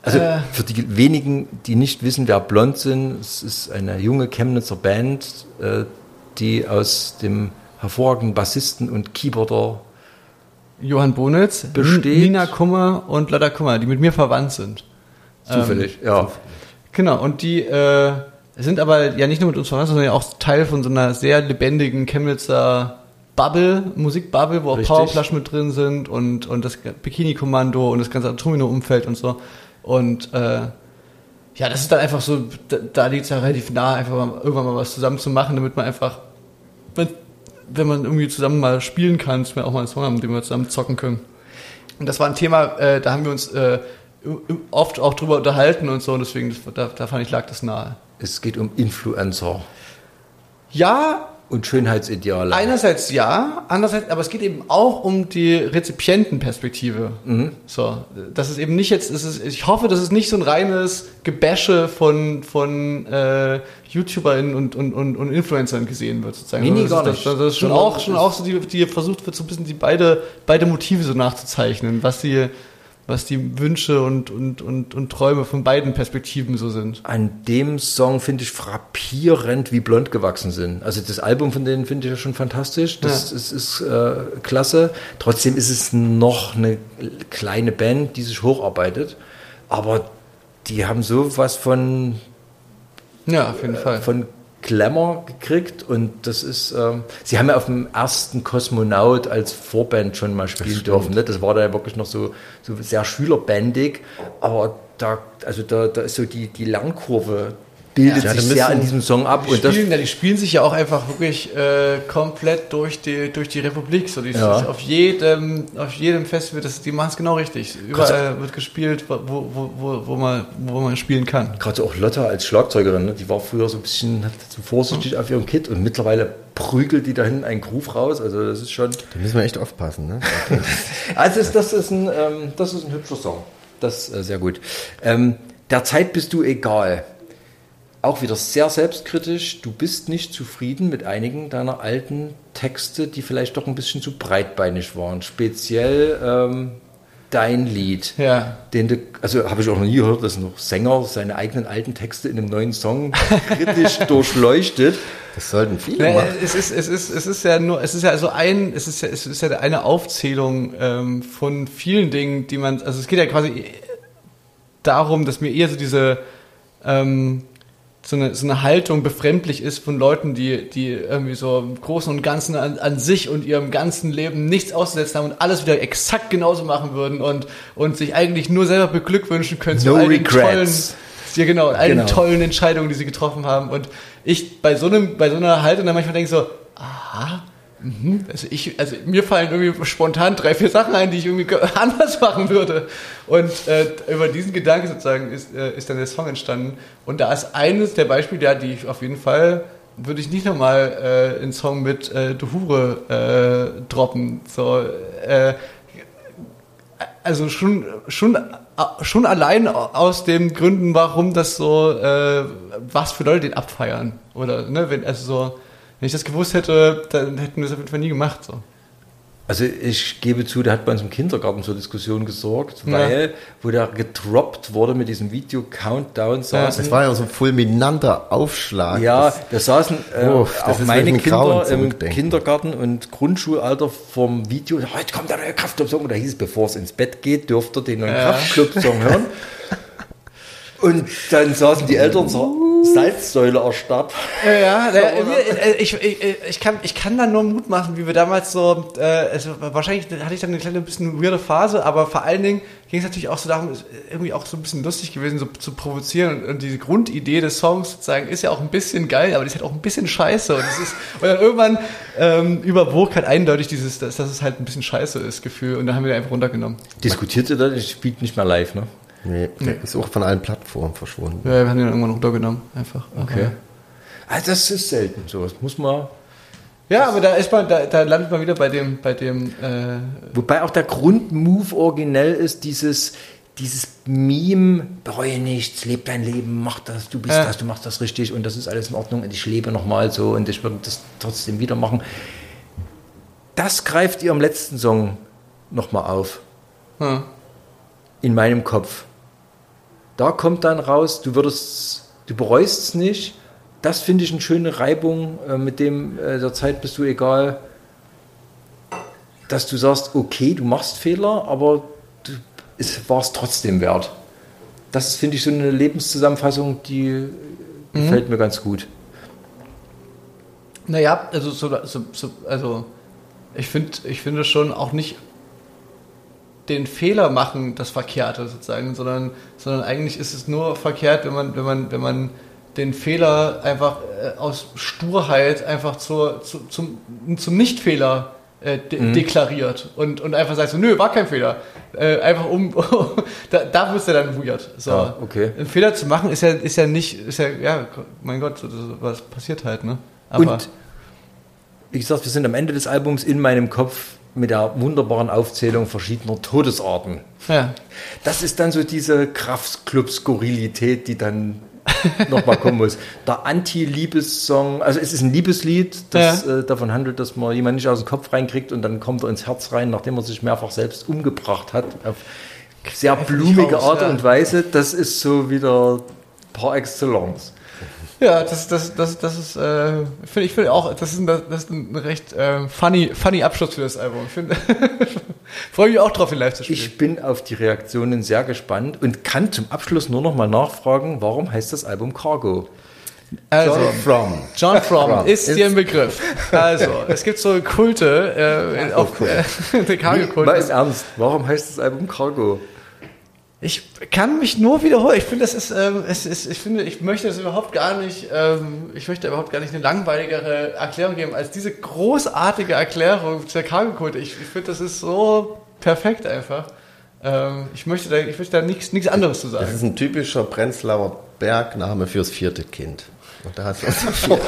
Also Äh. für die wenigen, die nicht wissen, wer blond sind, es ist eine junge Chemnitzer Band, äh, die aus dem hervorragenden Bassisten und Keyboarder Johann Bonitz, Besteht- Nina Kummer und Lotta Kummer, die mit mir verwandt sind. zufällig, ja. Genau, und die äh, sind aber ja nicht nur mit uns verwandt, sondern ja auch Teil von so einer sehr lebendigen Chemnitzer Bubble, Musikbubble, wo auch Richtig. Powerplush mit drin sind und, und das Bikini-Kommando und das ganze Atomino-Umfeld und so. Und äh, ja, das ist dann einfach so, da, da liegt es ja relativ nah, einfach mal, irgendwann mal was zusammen zu machen, damit man einfach, wenn, wenn man irgendwie zusammen mal spielen kann, dass wir auch mal einen Song haben, den wir zusammen zocken können. Und das war ein Thema, äh, da haben wir uns äh, oft auch drüber unterhalten und so, und deswegen, da, da fand ich, lag das nahe. Es geht um Influencer Ja, und Schönheitsideale. einerseits ja, andererseits, aber es geht eben auch um die Rezipientenperspektive. So, das ist eben nicht jetzt, ist, ich hoffe, das ist nicht so ein reines Gebäsche von, von äh, YouTuberInnen und, und, und, und Influencern gesehen wird, sozusagen. Nee, nee, das, gar ist- nicht. Das, das ist schon Sondern auch, schon auch so, die, die versucht wird, so ein bisschen die beide, beide Motive so nachzuzeichnen, was die, was die Wünsche und, und, und, und Träume von beiden Perspektiven so sind. An dem Song finde ich frappierend, wie blond gewachsen sind. Also das Album von denen finde ich ja schon fantastisch. Das Ja. ist, ist äh, klasse. Trotzdem ist es noch eine kleine Band, die sich hocharbeitet. Aber die haben so was von, Ja, auf jeden Fall. von Glamour gekriegt und das ist, ähm, sie haben ja auf dem ersten Kosmonaut als Vorband schon mal spielen dürfen. Ne? Das war da ja wirklich noch so, so sehr schülerbändig, aber da, also da, da ist so die, die Langkurve bildet Ja, sich sehr in diesem Song ab Die und das spielen, ja, die spielen sich ja auch einfach wirklich äh, komplett durch die, durch die Republik. So, die Ja. auf jedem, auf jedem Festival, das, die machen es genau richtig. Überall wird gespielt, wo, wo, wo, wo, man, wo man spielen kann. gerade auch Lotta als Schlagzeugerin, ne? die war früher so ein bisschen hat so vorsichtig auf ihrem Kit und mittlerweile prügelt die da hinten einen Groove raus. Also das ist schon. Da müssen wir echt aufpassen, ne? Also ist, das, ist ein, ähm, das ist ein hübscher Song. Das ist äh, sehr gut. Ähm, der Zeit bist du egal. Auch wieder sehr selbstkritisch. Du bist nicht zufrieden mit einigen deiner alten Texte, die vielleicht doch ein bisschen zu breitbeinig waren. Speziell ähm, dein Lied. Ja. Den du, also habe ich auch noch nie gehört, dass noch Sänger seine eigenen alten Texte in einem neuen Song kritisch durchleuchtet. Das sollten viele machen. es ist, es ist, es ist ja nur, es ist ja so ein, es ist ja, es ist ja eine Aufzählung ähm, von vielen Dingen, die man, also es geht ja quasi darum, dass mir eher so diese, ähm, so eine, so eine Haltung befremdlich ist von Leuten, die, die irgendwie so im Großen und Ganzen an, an sich und ihrem ganzen Leben nichts auszusetzen haben und alles wieder exakt genauso machen würden und, und sich eigentlich nur selber beglückwünschen können zu No all den regrets. tollen, ja, genau, all den Genau. tollen Entscheidungen, die sie getroffen haben. Und ich bei so einem, bei so einer Haltung dann manchmal denke so, aha, also ich, also mir fallen irgendwie spontan drei, vier Sachen ein, die ich irgendwie ge- anders machen würde. Und äh, über diesen Gedanken sozusagen ist, äh, ist dann der Song entstanden. Und da ist eines der Beispiele, ja, die ich auf jeden Fall würde ich nicht nochmal äh, einen Song mit äh, Du Hure äh, droppen. So, äh, also schon, schon, schon allein aus den Gründen, warum das so, äh, was für Leute den abfeiern. Oder, ne, wenn, also so, wenn ich das gewusst hätte, dann hätten wir das auf jeden Fall nie gemacht, so. Also ich gebe zu, der hat bei uns im Kindergarten zur Diskussion gesorgt, Ja. weil, wo der gedroppt wurde mit diesem Video Countdown, saßen Das war ja so ein fulminanter Aufschlag. Ja, Das, da saßen äh, Uff, das auch meine Kinder im. Kindergarten und Grundschulalter vom Video. Heute kommt der neue Kraftclub-Song. Und da hieß es, bevor es ins Bett geht, dürft ihr den neuen Ja. Kraftclub-Song hören. Und dann saßen die Eltern zur Salzsäule erstarrt. Ja, ja, ich, ich, ich, kann, ich kann da nur Mut machen, wie wir damals so, äh, also wahrscheinlich hatte ich dann eine kleine bisschen weirde Phase, aber vor allen Dingen ging es natürlich auch so darum, ist irgendwie auch so ein bisschen lustig gewesen, so zu provozieren und, und diese Grundidee des Songs sozusagen ist ja auch ein bisschen geil, aber die ist halt auch ein bisschen scheiße und ist, und dann irgendwann ähm, überwog halt eindeutig dieses, dass, dass es halt ein bisschen scheiße ist, Gefühl und dann haben wir den einfach runtergenommen. Diskutiert ihr das? Ich spiele nicht mehr live, ne? Nee, der ist auch von allen Plattformen verschwunden. Ja, wir haben dann irgendwann runtergenommen, einfach. Okay. Also das ist selten. So, das muss man. Ja, aber da ist man, da, da landet man wieder bei dem, bei dem, äh, Wobei auch der Grundmove originell ist, dieses, dieses Meme, bereue nichts, leb dein Leben, mach das, du bist Ja. das, du machst das richtig und das ist alles in Ordnung und ich lebe nochmal so und ich würde das trotzdem wieder machen. Das greift ihr im letzten Song nochmal auf, hm. in meinem Kopf. Da kommt dann raus, du würdest, du bereust es nicht. Das finde ich eine schöne Reibung, äh, mit dem äh, der Zeit bist du egal dass du sagst, okay, du machst Fehler, aber du, es war es trotzdem wert. Das finde ich, so eine Lebenszusammenfassung, die gefällt mir ganz gut. Naja, also, so, so, so, also ich, find, ich finde schon auch nicht den Fehler machen das Verkehrte sozusagen, sondern, sondern eigentlich ist es nur verkehrt, wenn man, wenn man, wenn man den Fehler einfach äh, aus Sturheit einfach zur, zu, zum, zum Nichtfehler äh, de deklariert und, und einfach sagt so, nö, war kein Fehler. Äh, einfach um, da, da wird es ja dann weird. So. Ja, okay. Einen Fehler zu machen ist ja, ist ja nicht, ist ja, ja, mein Gott, so, so, was passiert halt, ne? Aber, Und wie gesagt, wir sind am Ende des Albums in meinem Kopf mit der wunderbaren Aufzählung verschiedener Todesarten. ja. Das ist dann so diese Kraftclub-Skurrilität, die dann nochmal kommen muss. Der Anti-Liebessong, also es ist ein Liebeslied, das Ja. äh, davon handelt, dass man jemanden nicht aus dem Kopf reinkriegt und dann kommt er ins Herz rein, nachdem er sich mehrfach selbst umgebracht hat. Auf sehr blumige raus, Art ja. und Weise. Das ist so wieder par excellence. Ja, das, das, das, das ist, äh, finde ich finde auch, das ist ein, das ist ein recht äh, funny, funny Abschluss für das Album. Freue mich auch drauf, ihn live zu spielen. Ich bin auf die Reaktionen sehr gespannt und kann zum Abschluss nur noch mal nachfragen, warum heißt das Album Cargo? also, John From. John Fromm Fromm. ist dir ein Begriff. Also, es gibt so Kulte, äh, auf äh, der Cargo-Kult. Mal ist ernst, warum heißt das Album Cargo? Ich kann mich nur wiederholen. Ich finde, das ist, ähm, es ist, ich finde, ich möchte das überhaupt gar nicht, ähm, ich möchte überhaupt gar nicht eine langweiligere Erklärung geben als diese großartige Erklärung der Cargo-Kult. Ich, ich finde, das ist so perfekt einfach. Ähm, ich möchte da, ich möchte da nichts, nichts anderes zu Das sagen. ist ein typischer Prenzlauer Bergname fürs vierte Kind. Und da hat es viel.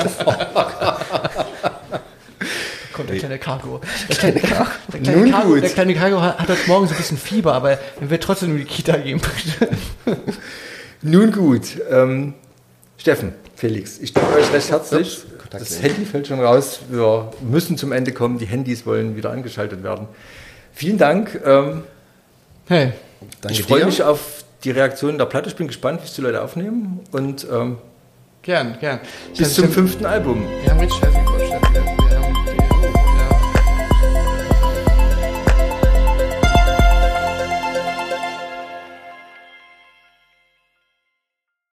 Kommt der kleine Cargo. Der kleine, Cargo, der kleine, Nun Cargo, gut. der kleine Cargo hat, hat heute Morgen so ein bisschen Fieber, aber er wird trotzdem in die Kita gehen. Nun gut, ähm, Steffen, Felix, ich danke euch recht herzlich. Ups, Das. Handy fällt schon raus. Wir müssen zum Ende kommen. Die Handys wollen wieder angeschaltet werden. Vielen Dank. Ähm, Hey, Danke ich freue mich auf die Reaktionen der Platte. Ich bin gespannt, wie es die Leute aufnehmen. Und ähm, gern, gern. bis zum fünften Album. Wir haben jetzt Scheiße